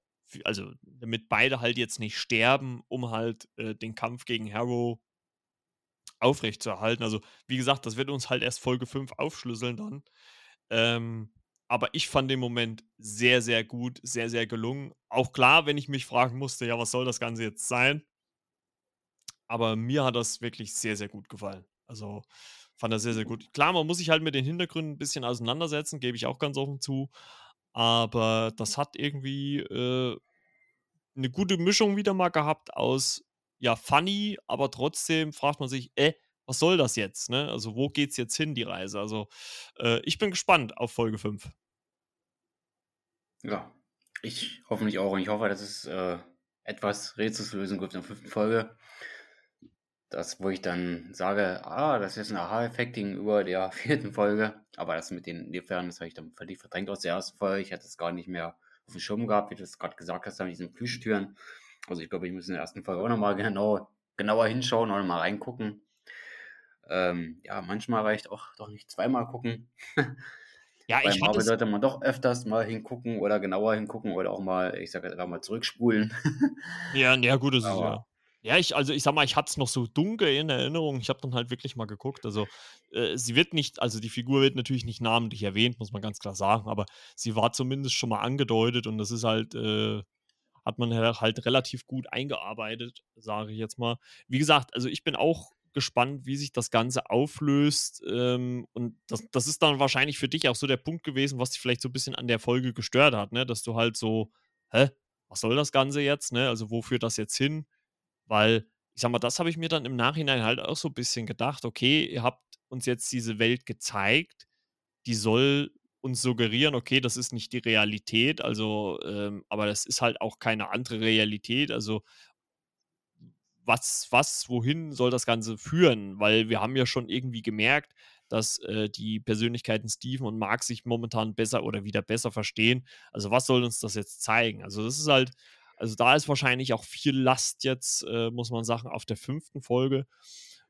also damit beide halt jetzt nicht sterben, um halt äh, den Kampf gegen Harrow aufrechtzuerhalten. Also wie gesagt, das wird uns halt erst Folge 5 aufschlüsseln dann. Ähm, aber ich fand den Moment sehr, sehr gut, sehr, sehr gelungen. Auch klar, wenn ich mich fragen musste, ja, was soll das Ganze jetzt sein? Aber mir hat das wirklich sehr, sehr gut gefallen. Also fand das sehr, sehr gut. Klar, man muss sich halt mit den Hintergründen ein bisschen auseinandersetzen, gebe ich auch ganz offen zu. Aber das hat irgendwie äh, eine gute Mischung wieder mal gehabt aus, ja, funny, aber trotzdem fragt man sich, äh, was soll das jetzt? Ne? Also, wo geht's jetzt hin, die Reise? Also, äh, ich bin gespannt auf Folge 5. Ja, ich hoffentlich auch. Und ich hoffe, dass es äh, etwas Rätselslösung gibt in der fünften Folge. Das, wo ich dann sage, ah, das ist ein Aha-Effekt gegenüber der vierten Folge. Aber das mit den Nilpferden, das habe ich dann völlig verdrängt aus der ersten Folge. Ich hatte es gar nicht mehr auf dem Schirm gehabt, wie du es gerade gesagt hast, mit diesen Plüschtüren. Also ich glaube, ich muss in der ersten Folge auch nochmal genau, genauer hinschauen und mal reingucken. Ähm, ja, manchmal reicht auch doch nicht zweimal gucken. Ja, Bei ich Marvel sollte man doch öfters mal hingucken oder genauer hingucken oder auch mal, ich sage einfach mal zurückspulen. ja, ja, gut, das ist ja. Ja, ich, also ich sag mal, ich hatte es noch so dunkel in Erinnerung. Ich habe dann halt wirklich mal geguckt. Also, äh, sie wird nicht, also die Figur wird natürlich nicht namentlich erwähnt, muss man ganz klar sagen, aber sie war zumindest schon mal angedeutet und das ist halt, äh, hat man halt relativ gut eingearbeitet, sage ich jetzt mal. Wie gesagt, also ich bin auch gespannt, wie sich das Ganze auflöst. Ähm, und das, das ist dann wahrscheinlich für dich auch so der Punkt gewesen, was dich vielleicht so ein bisschen an der Folge gestört hat, ne? Dass du halt so, hä, was soll das Ganze jetzt, ne? Also wo führt das jetzt hin? Weil, ich sag mal, das habe ich mir dann im Nachhinein halt auch so ein bisschen gedacht, okay, ihr habt uns jetzt diese Welt gezeigt, die soll uns suggerieren, okay, das ist nicht die Realität, also, ähm, aber das ist halt auch keine andere Realität. Also was, was, wohin soll das Ganze führen? Weil wir haben ja schon irgendwie gemerkt, dass äh, die Persönlichkeiten Steven und Mark sich momentan besser oder wieder besser verstehen. Also was soll uns das jetzt zeigen? Also das ist halt, also da ist wahrscheinlich auch viel Last jetzt, äh, muss man sagen, auf der fünften Folge.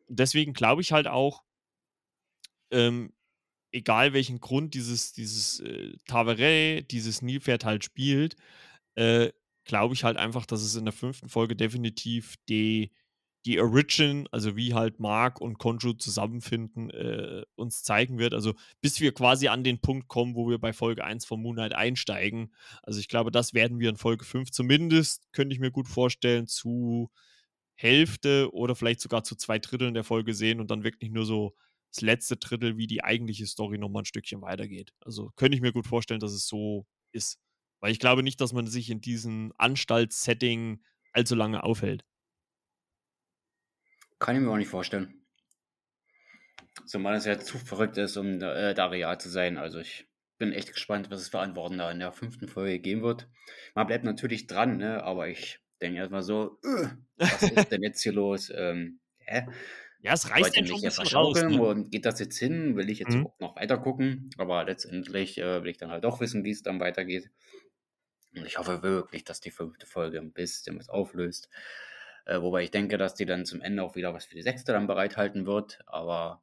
Und deswegen glaube ich halt auch, ähm, egal welchen Grund dieses, dieses äh, Tavere, dieses Nilpferd halt spielt, äh, glaube ich halt einfach, dass es in der fünften Folge definitiv die, die Origin, also wie halt Mark und Konju zusammenfinden, äh, uns zeigen wird. Also bis wir quasi an den Punkt kommen, wo wir bei Folge 1 von Moonlight einsteigen. Also ich glaube, das werden wir in Folge 5 zumindest, könnte ich mir gut vorstellen, zu Hälfte oder vielleicht sogar zu zwei Dritteln der Folge sehen und dann wirklich nur so das letzte Drittel, wie die eigentliche Story nochmal ein Stückchen weitergeht. Also könnte ich mir gut vorstellen, dass es so ist. Weil ich glaube nicht, dass man sich in diesem Anstaltssetting allzu lange aufhält. Kann ich mir auch nicht vorstellen. Zumal es ja zu verrückt ist, um äh, da real zu sein. Also ich bin echt gespannt, was es für Antworten da in der fünften Folge geben wird. Man bleibt natürlich dran, ne? aber ich denke erstmal so, äh, was ist denn jetzt hier los? Ähm, hä? Ja, es den schon ein bisschen raus. Ne? Und geht das jetzt hin? Will ich jetzt mhm. noch weiter gucken? Aber letztendlich äh, will ich dann halt doch wissen, wie es dann weitergeht. Und ich hoffe wirklich, dass die fünfte Folge ein bisschen was auflöst. Äh, wobei ich denke, dass die dann zum Ende auch wieder was für die sechste dann bereithalten wird. Aber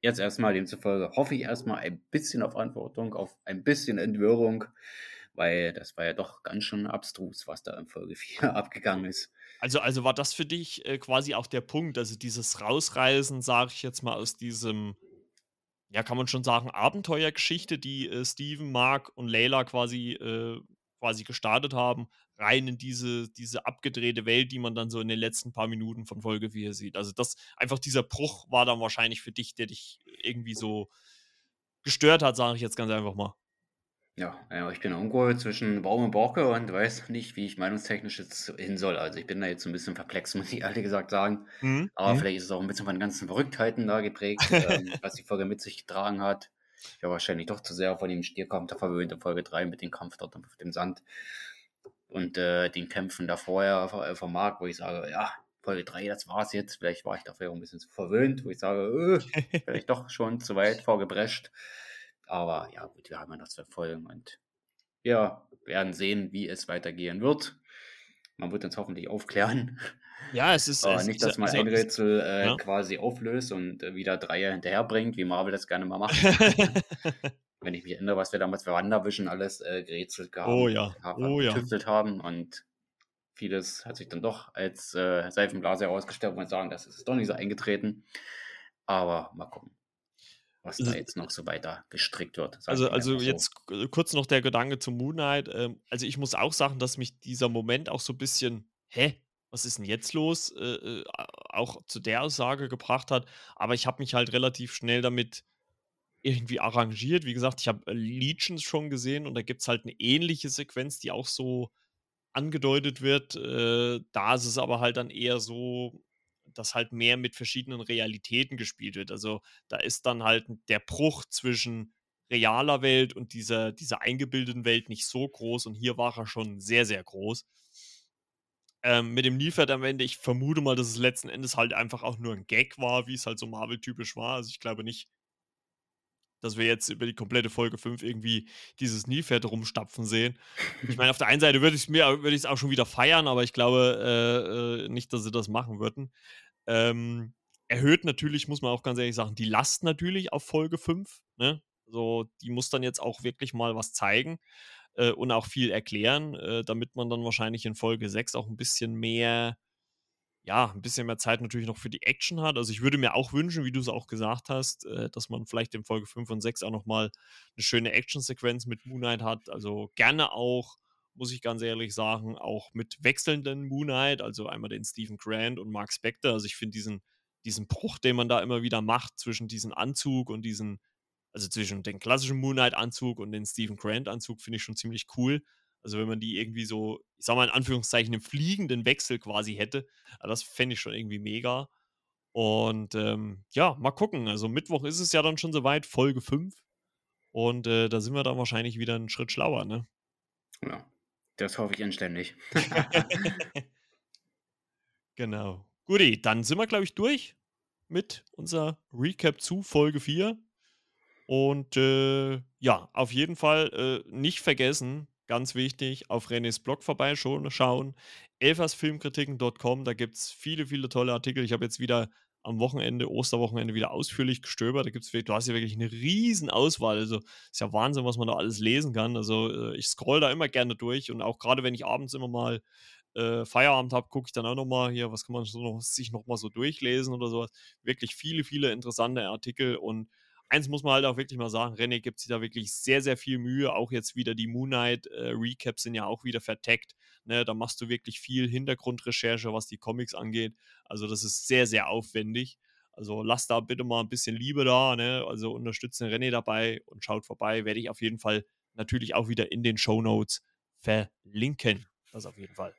jetzt erstmal, demzufolge hoffe ich erstmal ein bisschen auf Antwortung, auf ein bisschen Entwirrung weil das war ja doch ganz schön abstrus, was da in Folge 4 abgegangen ist. Also, also war das für dich äh, quasi auch der Punkt, also dieses Rausreisen, sage ich jetzt mal, aus diesem, ja, kann man schon sagen, Abenteuergeschichte, die äh, Steven, Mark und Layla quasi, äh, quasi gestartet haben, rein in diese, diese abgedrehte Welt, die man dann so in den letzten paar Minuten von Folge 4 sieht. Also das, einfach dieser Bruch war dann wahrscheinlich für dich, der dich irgendwie so gestört hat, sage ich jetzt ganz einfach mal. Ja, ja, ich bin irgendwo zwischen Baum und Borke und weiß nicht, wie ich meinungstechnisch jetzt hin soll. Also ich bin da jetzt so ein bisschen perplex, muss ich ehrlich gesagt sagen. Mhm. Aber mhm. vielleicht ist es auch ein bisschen von den ganzen Verrücktheiten da geprägt, ähm, was die Folge mit sich getragen hat. Ich war wahrscheinlich doch zu sehr von dem Stierkampf da verwöhnt in Folge 3 mit dem Kampf dort auf dem Sand und äh, den Kämpfen da vorher äh, vom Markt, wo ich sage, ja, Folge 3, das war's jetzt. Vielleicht war ich dafür auch ein bisschen zu verwöhnt, wo ich sage, äh, vielleicht doch schon zu weit vorgebrescht. Aber ja, gut, wir haben ja noch zwei Folgen und wir werden sehen, wie es weitergehen wird. Man wird uns hoffentlich aufklären. Ja, es ist. Aber es nicht, dass man ein Rätsel äh, ja? quasi auflöst und äh, wieder Dreier hinterherbringt, wie Marvel das gerne mal macht. Wenn ich mich erinnere, was wir damals für Wandervision alles äh, gerätselt haben, oh, ja. haben, oh, ja. haben und vieles hat sich dann doch als äh, Seifenblase herausgestellt und sagen, das ist doch nicht so eingetreten. Aber mal gucken was da jetzt noch so weiter gestrickt wird. Also, also so. jetzt kurz noch der Gedanke zu Moon Knight. Ähm, also ich muss auch sagen, dass mich dieser Moment auch so ein bisschen, hä, was ist denn jetzt los, äh, äh auch zu der Aussage gebracht hat. Aber ich habe mich halt relativ schnell damit irgendwie arrangiert. Wie gesagt, ich habe äh, Legions schon gesehen und da gibt es halt eine ähnliche Sequenz, die auch so angedeutet wird. Äh, da ist es aber halt dann eher so, dass halt mehr mit verschiedenen Realitäten gespielt wird. Also da ist dann halt der Bruch zwischen realer Welt und dieser, dieser eingebildeten Welt nicht so groß und hier war er schon sehr, sehr groß. Ähm, mit dem Niefert am Ende, ich vermute mal, dass es letzten Endes halt einfach auch nur ein Gag war, wie es halt so Marvel-typisch war. Also ich glaube nicht, dass wir jetzt über die komplette Folge 5 irgendwie dieses Nilpferd rumstapfen sehen. Ich meine, auf der einen Seite würde ich es mir würde auch schon wieder feiern, aber ich glaube äh, äh, nicht, dass sie das machen würden. Ähm, erhöht natürlich, muss man auch ganz ehrlich sagen, die Last natürlich auf Folge 5. Ne? So, die muss dann jetzt auch wirklich mal was zeigen äh, und auch viel erklären, äh, damit man dann wahrscheinlich in Folge 6 auch ein bisschen mehr ja, ein bisschen mehr Zeit natürlich noch für die Action hat. Also ich würde mir auch wünschen, wie du es auch gesagt hast, äh, dass man vielleicht in Folge 5 und 6 auch nochmal eine schöne Action-Sequenz mit Moon Knight hat. Also gerne auch, muss ich ganz ehrlich sagen, auch mit wechselnden Moon Knight, also einmal den Stephen Grant und Mark Spector. Also ich finde diesen, diesen Bruch, den man da immer wieder macht zwischen diesem Anzug und diesen, also zwischen dem klassischen Moon Knight-Anzug und den Stephen Grant-Anzug, finde ich schon ziemlich cool. Also wenn man die irgendwie so, ich sag mal in Anführungszeichen, im fliegenden Wechsel quasi hätte, ah, das fände ich schon irgendwie mega. Und ähm, ja, mal gucken. Also Mittwoch ist es ja dann schon soweit, Folge 5. Und äh, da sind wir dann wahrscheinlich wieder einen Schritt schlauer, ne? Ja, das hoffe ich inständig. genau. Guti, dann sind wir, glaube ich, durch mit unser Recap zu Folge 4. Und äh, ja, auf jeden Fall äh, nicht vergessen, ganz wichtig, auf Renés Blog vorbeischauen. elfersfilmkritiken.com, da gibt es viele, viele tolle Artikel. Ich habe jetzt wieder am Wochenende, Osterwochenende wieder ausführlich gestöbert. Da gibt's, du hast ja wirklich eine riesen Auswahl. Also ist ja Wahnsinn, was man da alles lesen kann. Also äh, ich scroll da immer gerne durch und auch gerade wenn ich abends immer mal äh, Feierabend habe, gucke ich dann auch nochmal hier, was kann man so noch, sich nochmal so durchlesen oder sowas. Wirklich viele, viele interessante Artikel und eins muss man halt auch wirklich mal sagen, René gibt sich da wirklich sehr, sehr viel Mühe. Auch jetzt wieder die Moon Knight äh, Recaps sind ja auch wieder verteckt. Ne? Da machst du wirklich viel Hintergrundrecherche, was die Comics angeht. Also das ist sehr, sehr aufwendig. Also lasst da bitte mal ein bisschen Liebe da. Ne? Also unterstützen René dabei und schaut vorbei. Werde ich auf jeden Fall natürlich auch wieder in den Show Notes verlinken. Das auf jeden Fall.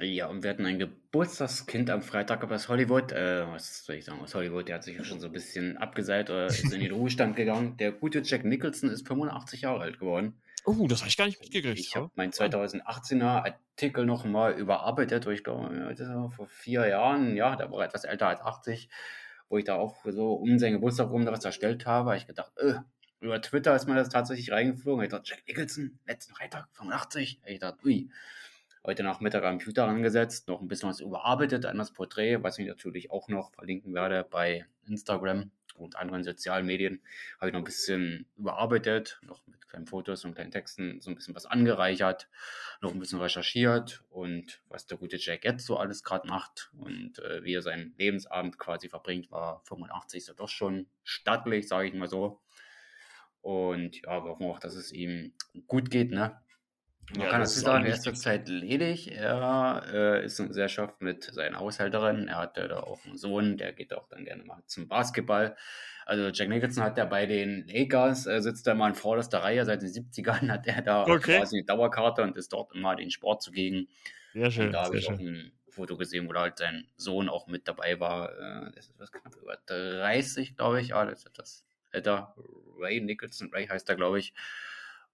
Ja, und wir hatten ein Geburtstagskind am Freitag aus Hollywood. Äh, was soll ich sagen, aus Hollywood, der hat sich ja schon so ein bisschen abgeseilt oder ist in den Ruhestand gegangen. Der gute Jack Nicholson ist 85 Jahre alt geworden. Oh, das habe ich gar nicht mitgekriegt. Ich habe meinen 2018er Artikel nochmal überarbeitet, ich glaube, das war vor vier Jahren, ja, der war etwas älter als 80. wo ich da auch so um seinen Geburtstag rum was erstellt habe, habe ich gedacht, äh, über Twitter ist mir das tatsächlich reingeflogen. Ich dachte, Jack Nicholson, letzten Freitag, 85. Ich dachte, ui. Heute Nachmittag am Computer angesetzt, noch ein bisschen was überarbeitet an das Porträt, was ich natürlich auch noch verlinken werde bei Instagram und anderen sozialen Medien. Habe ich noch ein bisschen überarbeitet, noch mit kleinen Fotos und kleinen Texten, so ein bisschen was angereichert, noch ein bisschen recherchiert und was der gute Jack jetzt so alles gerade macht und äh, wie er seinen Lebensabend quasi verbringt, war 85 so doch schon stattlich, sage ich mal so. Und ja, wir hoffen auch, dass es ihm gut geht, ne? Man ja, kann dazu sagen, er ist zurzeit ledig. Er äh, ist in Gesellschaft mit seiner Haushälterin. Er hat da auch einen Sohn, der geht auch dann gerne mal zum Basketball. Also Jack Nicholson hat ja bei den Lakers, äh, sitzt da mal in vorderster Reihe. Seit den 70ern hat er da okay. quasi eine Dauerkarte und ist dort immer den Sport zugegen. Sehr schön. Und da habe ich schön. auch ein Foto gesehen, wo da halt sein Sohn auch mit dabei war. Äh, das ist was knapp über 30, glaube ich. Ja, das ist etwas älter. Ray Nicholson, Ray heißt er, glaube ich.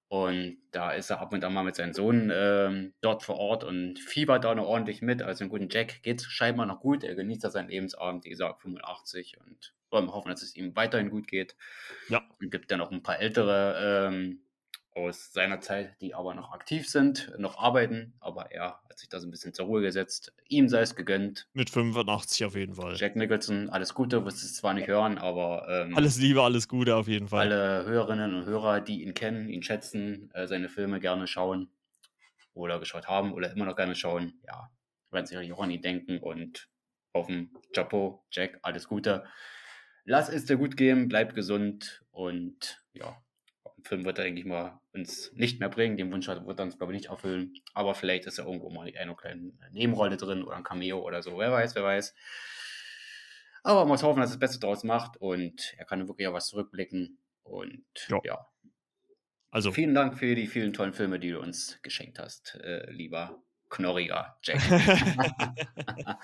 Und da ist er ab und an mal mit seinem Sohn ähm, dort vor Ort und fiebert da noch ordentlich mit. Also einen guten Jack geht es scheinbar noch gut. Er genießt da seinen Lebensabend, wie gesagt, 85 und wollen hoffen, dass es ihm weiterhin gut geht. Ja. Und gibt dann noch ein paar ältere ähm, aus seiner Zeit, die aber noch aktiv sind, noch arbeiten, aber er hat sich da so ein bisschen zur Ruhe gesetzt. Ihm sei es gegönnt. Mit 85 auf jeden Fall. Jack Nicholson, alles Gute, wirst es zwar nicht hören, aber. Ähm, alles Liebe, alles Gute auf jeden Fall. Alle Hörerinnen und Hörer, die ihn kennen, ihn schätzen, äh, seine Filme gerne schauen oder geschaut haben oder immer noch gerne schauen, ja, werden sich auch an ihn denken und auf dem Chapeau, Jack, alles Gute. Lass es dir gut gehen, bleib gesund und ja, Film wird er, denke ich mal, uns nicht mehr bringen. Den Wunsch wird er uns, glaube ich, nicht erfüllen. Aber vielleicht ist er irgendwo mal eine kleine Nebenrolle drin oder ein Cameo oder so. Wer weiß, wer weiß. Aber man muss hoffen, dass er das Beste draus macht und er kann wirklich auch was zurückblicken. Und ja. ja. Also. Vielen Dank für die vielen tollen Filme, die du uns geschenkt hast, äh, lieber knorriger Jack.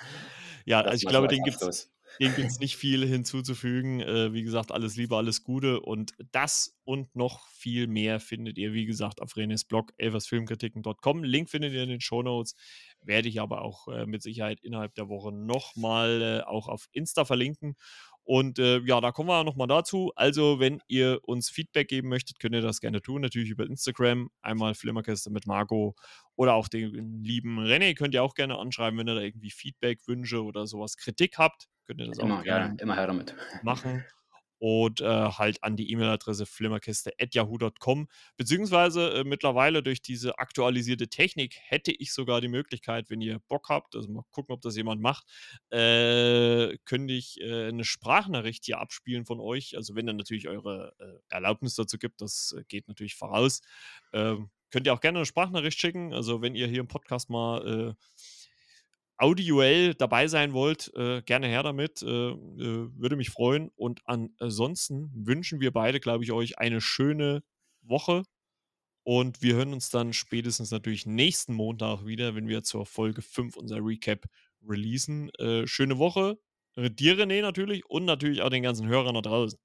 ja, also ich glaube, den gibt es dem gibt es nicht viel hinzuzufügen. Äh, wie gesagt, alles Liebe, alles Gute. Und das und noch viel mehr findet ihr, wie gesagt, auf Renes Blog elversfilmkritiken.com. Link findet ihr in den Show Notes. Werde ich aber auch äh, mit Sicherheit innerhalb der Woche nochmal äh, auch auf Insta verlinken. Und äh, ja, da kommen wir nochmal dazu. Also, wenn ihr uns Feedback geben möchtet, könnt ihr das gerne tun. Natürlich über Instagram. Einmal Flimmerkiste mit Marco oder auch den lieben René könnt ihr auch gerne anschreiben, wenn ihr da irgendwie Feedback, Wünsche oder sowas, Kritik habt. Könnt ihr das immer, auch gerne ja, immer her damit. machen und äh, halt an die E-Mail-Adresse flimmerkiste.yahoo.com. Beziehungsweise äh, mittlerweile durch diese aktualisierte Technik hätte ich sogar die Möglichkeit, wenn ihr Bock habt, also mal gucken, ob das jemand macht, äh, könnte ich äh, eine Sprachnachricht hier abspielen von euch. Also wenn ihr natürlich eure äh, Erlaubnis dazu gibt, das äh, geht natürlich voraus. Ähm, könnt ihr auch gerne eine Sprachnachricht schicken. Also wenn ihr hier im Podcast mal audioell dabei sein wollt, äh, gerne her damit. Äh, äh, würde mich freuen. Und ansonsten wünschen wir beide, glaube ich, euch eine schöne Woche. Und wir hören uns dann spätestens natürlich nächsten Montag wieder, wenn wir zur Folge 5 unser Recap releasen. Äh, schöne Woche. Dir, René, natürlich. Und natürlich auch den ganzen Hörern da draußen.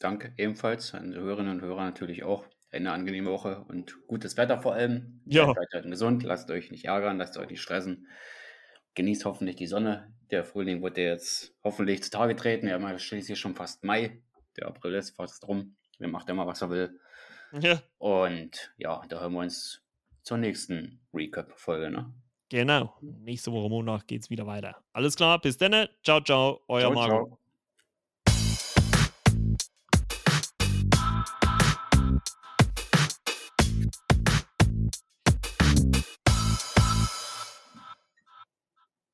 Danke, ebenfalls. An die Hörerinnen und Hörer natürlich auch. Eine angenehme Woche und gutes Wetter vor allem. Ja. Seid gesund, lasst euch nicht ärgern, lasst euch nicht stressen genießt hoffentlich die Sonne. Der Frühling wird jetzt hoffentlich zutage treten. Wir haben schließlich schon fast Mai. Der April ist fast rum. Wer macht immer, was er will. Ja. Und ja, da hören wir uns zur nächsten Recap-Folge. Ne? Genau. Nächste Woche Montag geht es wieder weiter. Alles klar, bis dann. Ciao, ciao. Euer ciao, Marco. Ciao.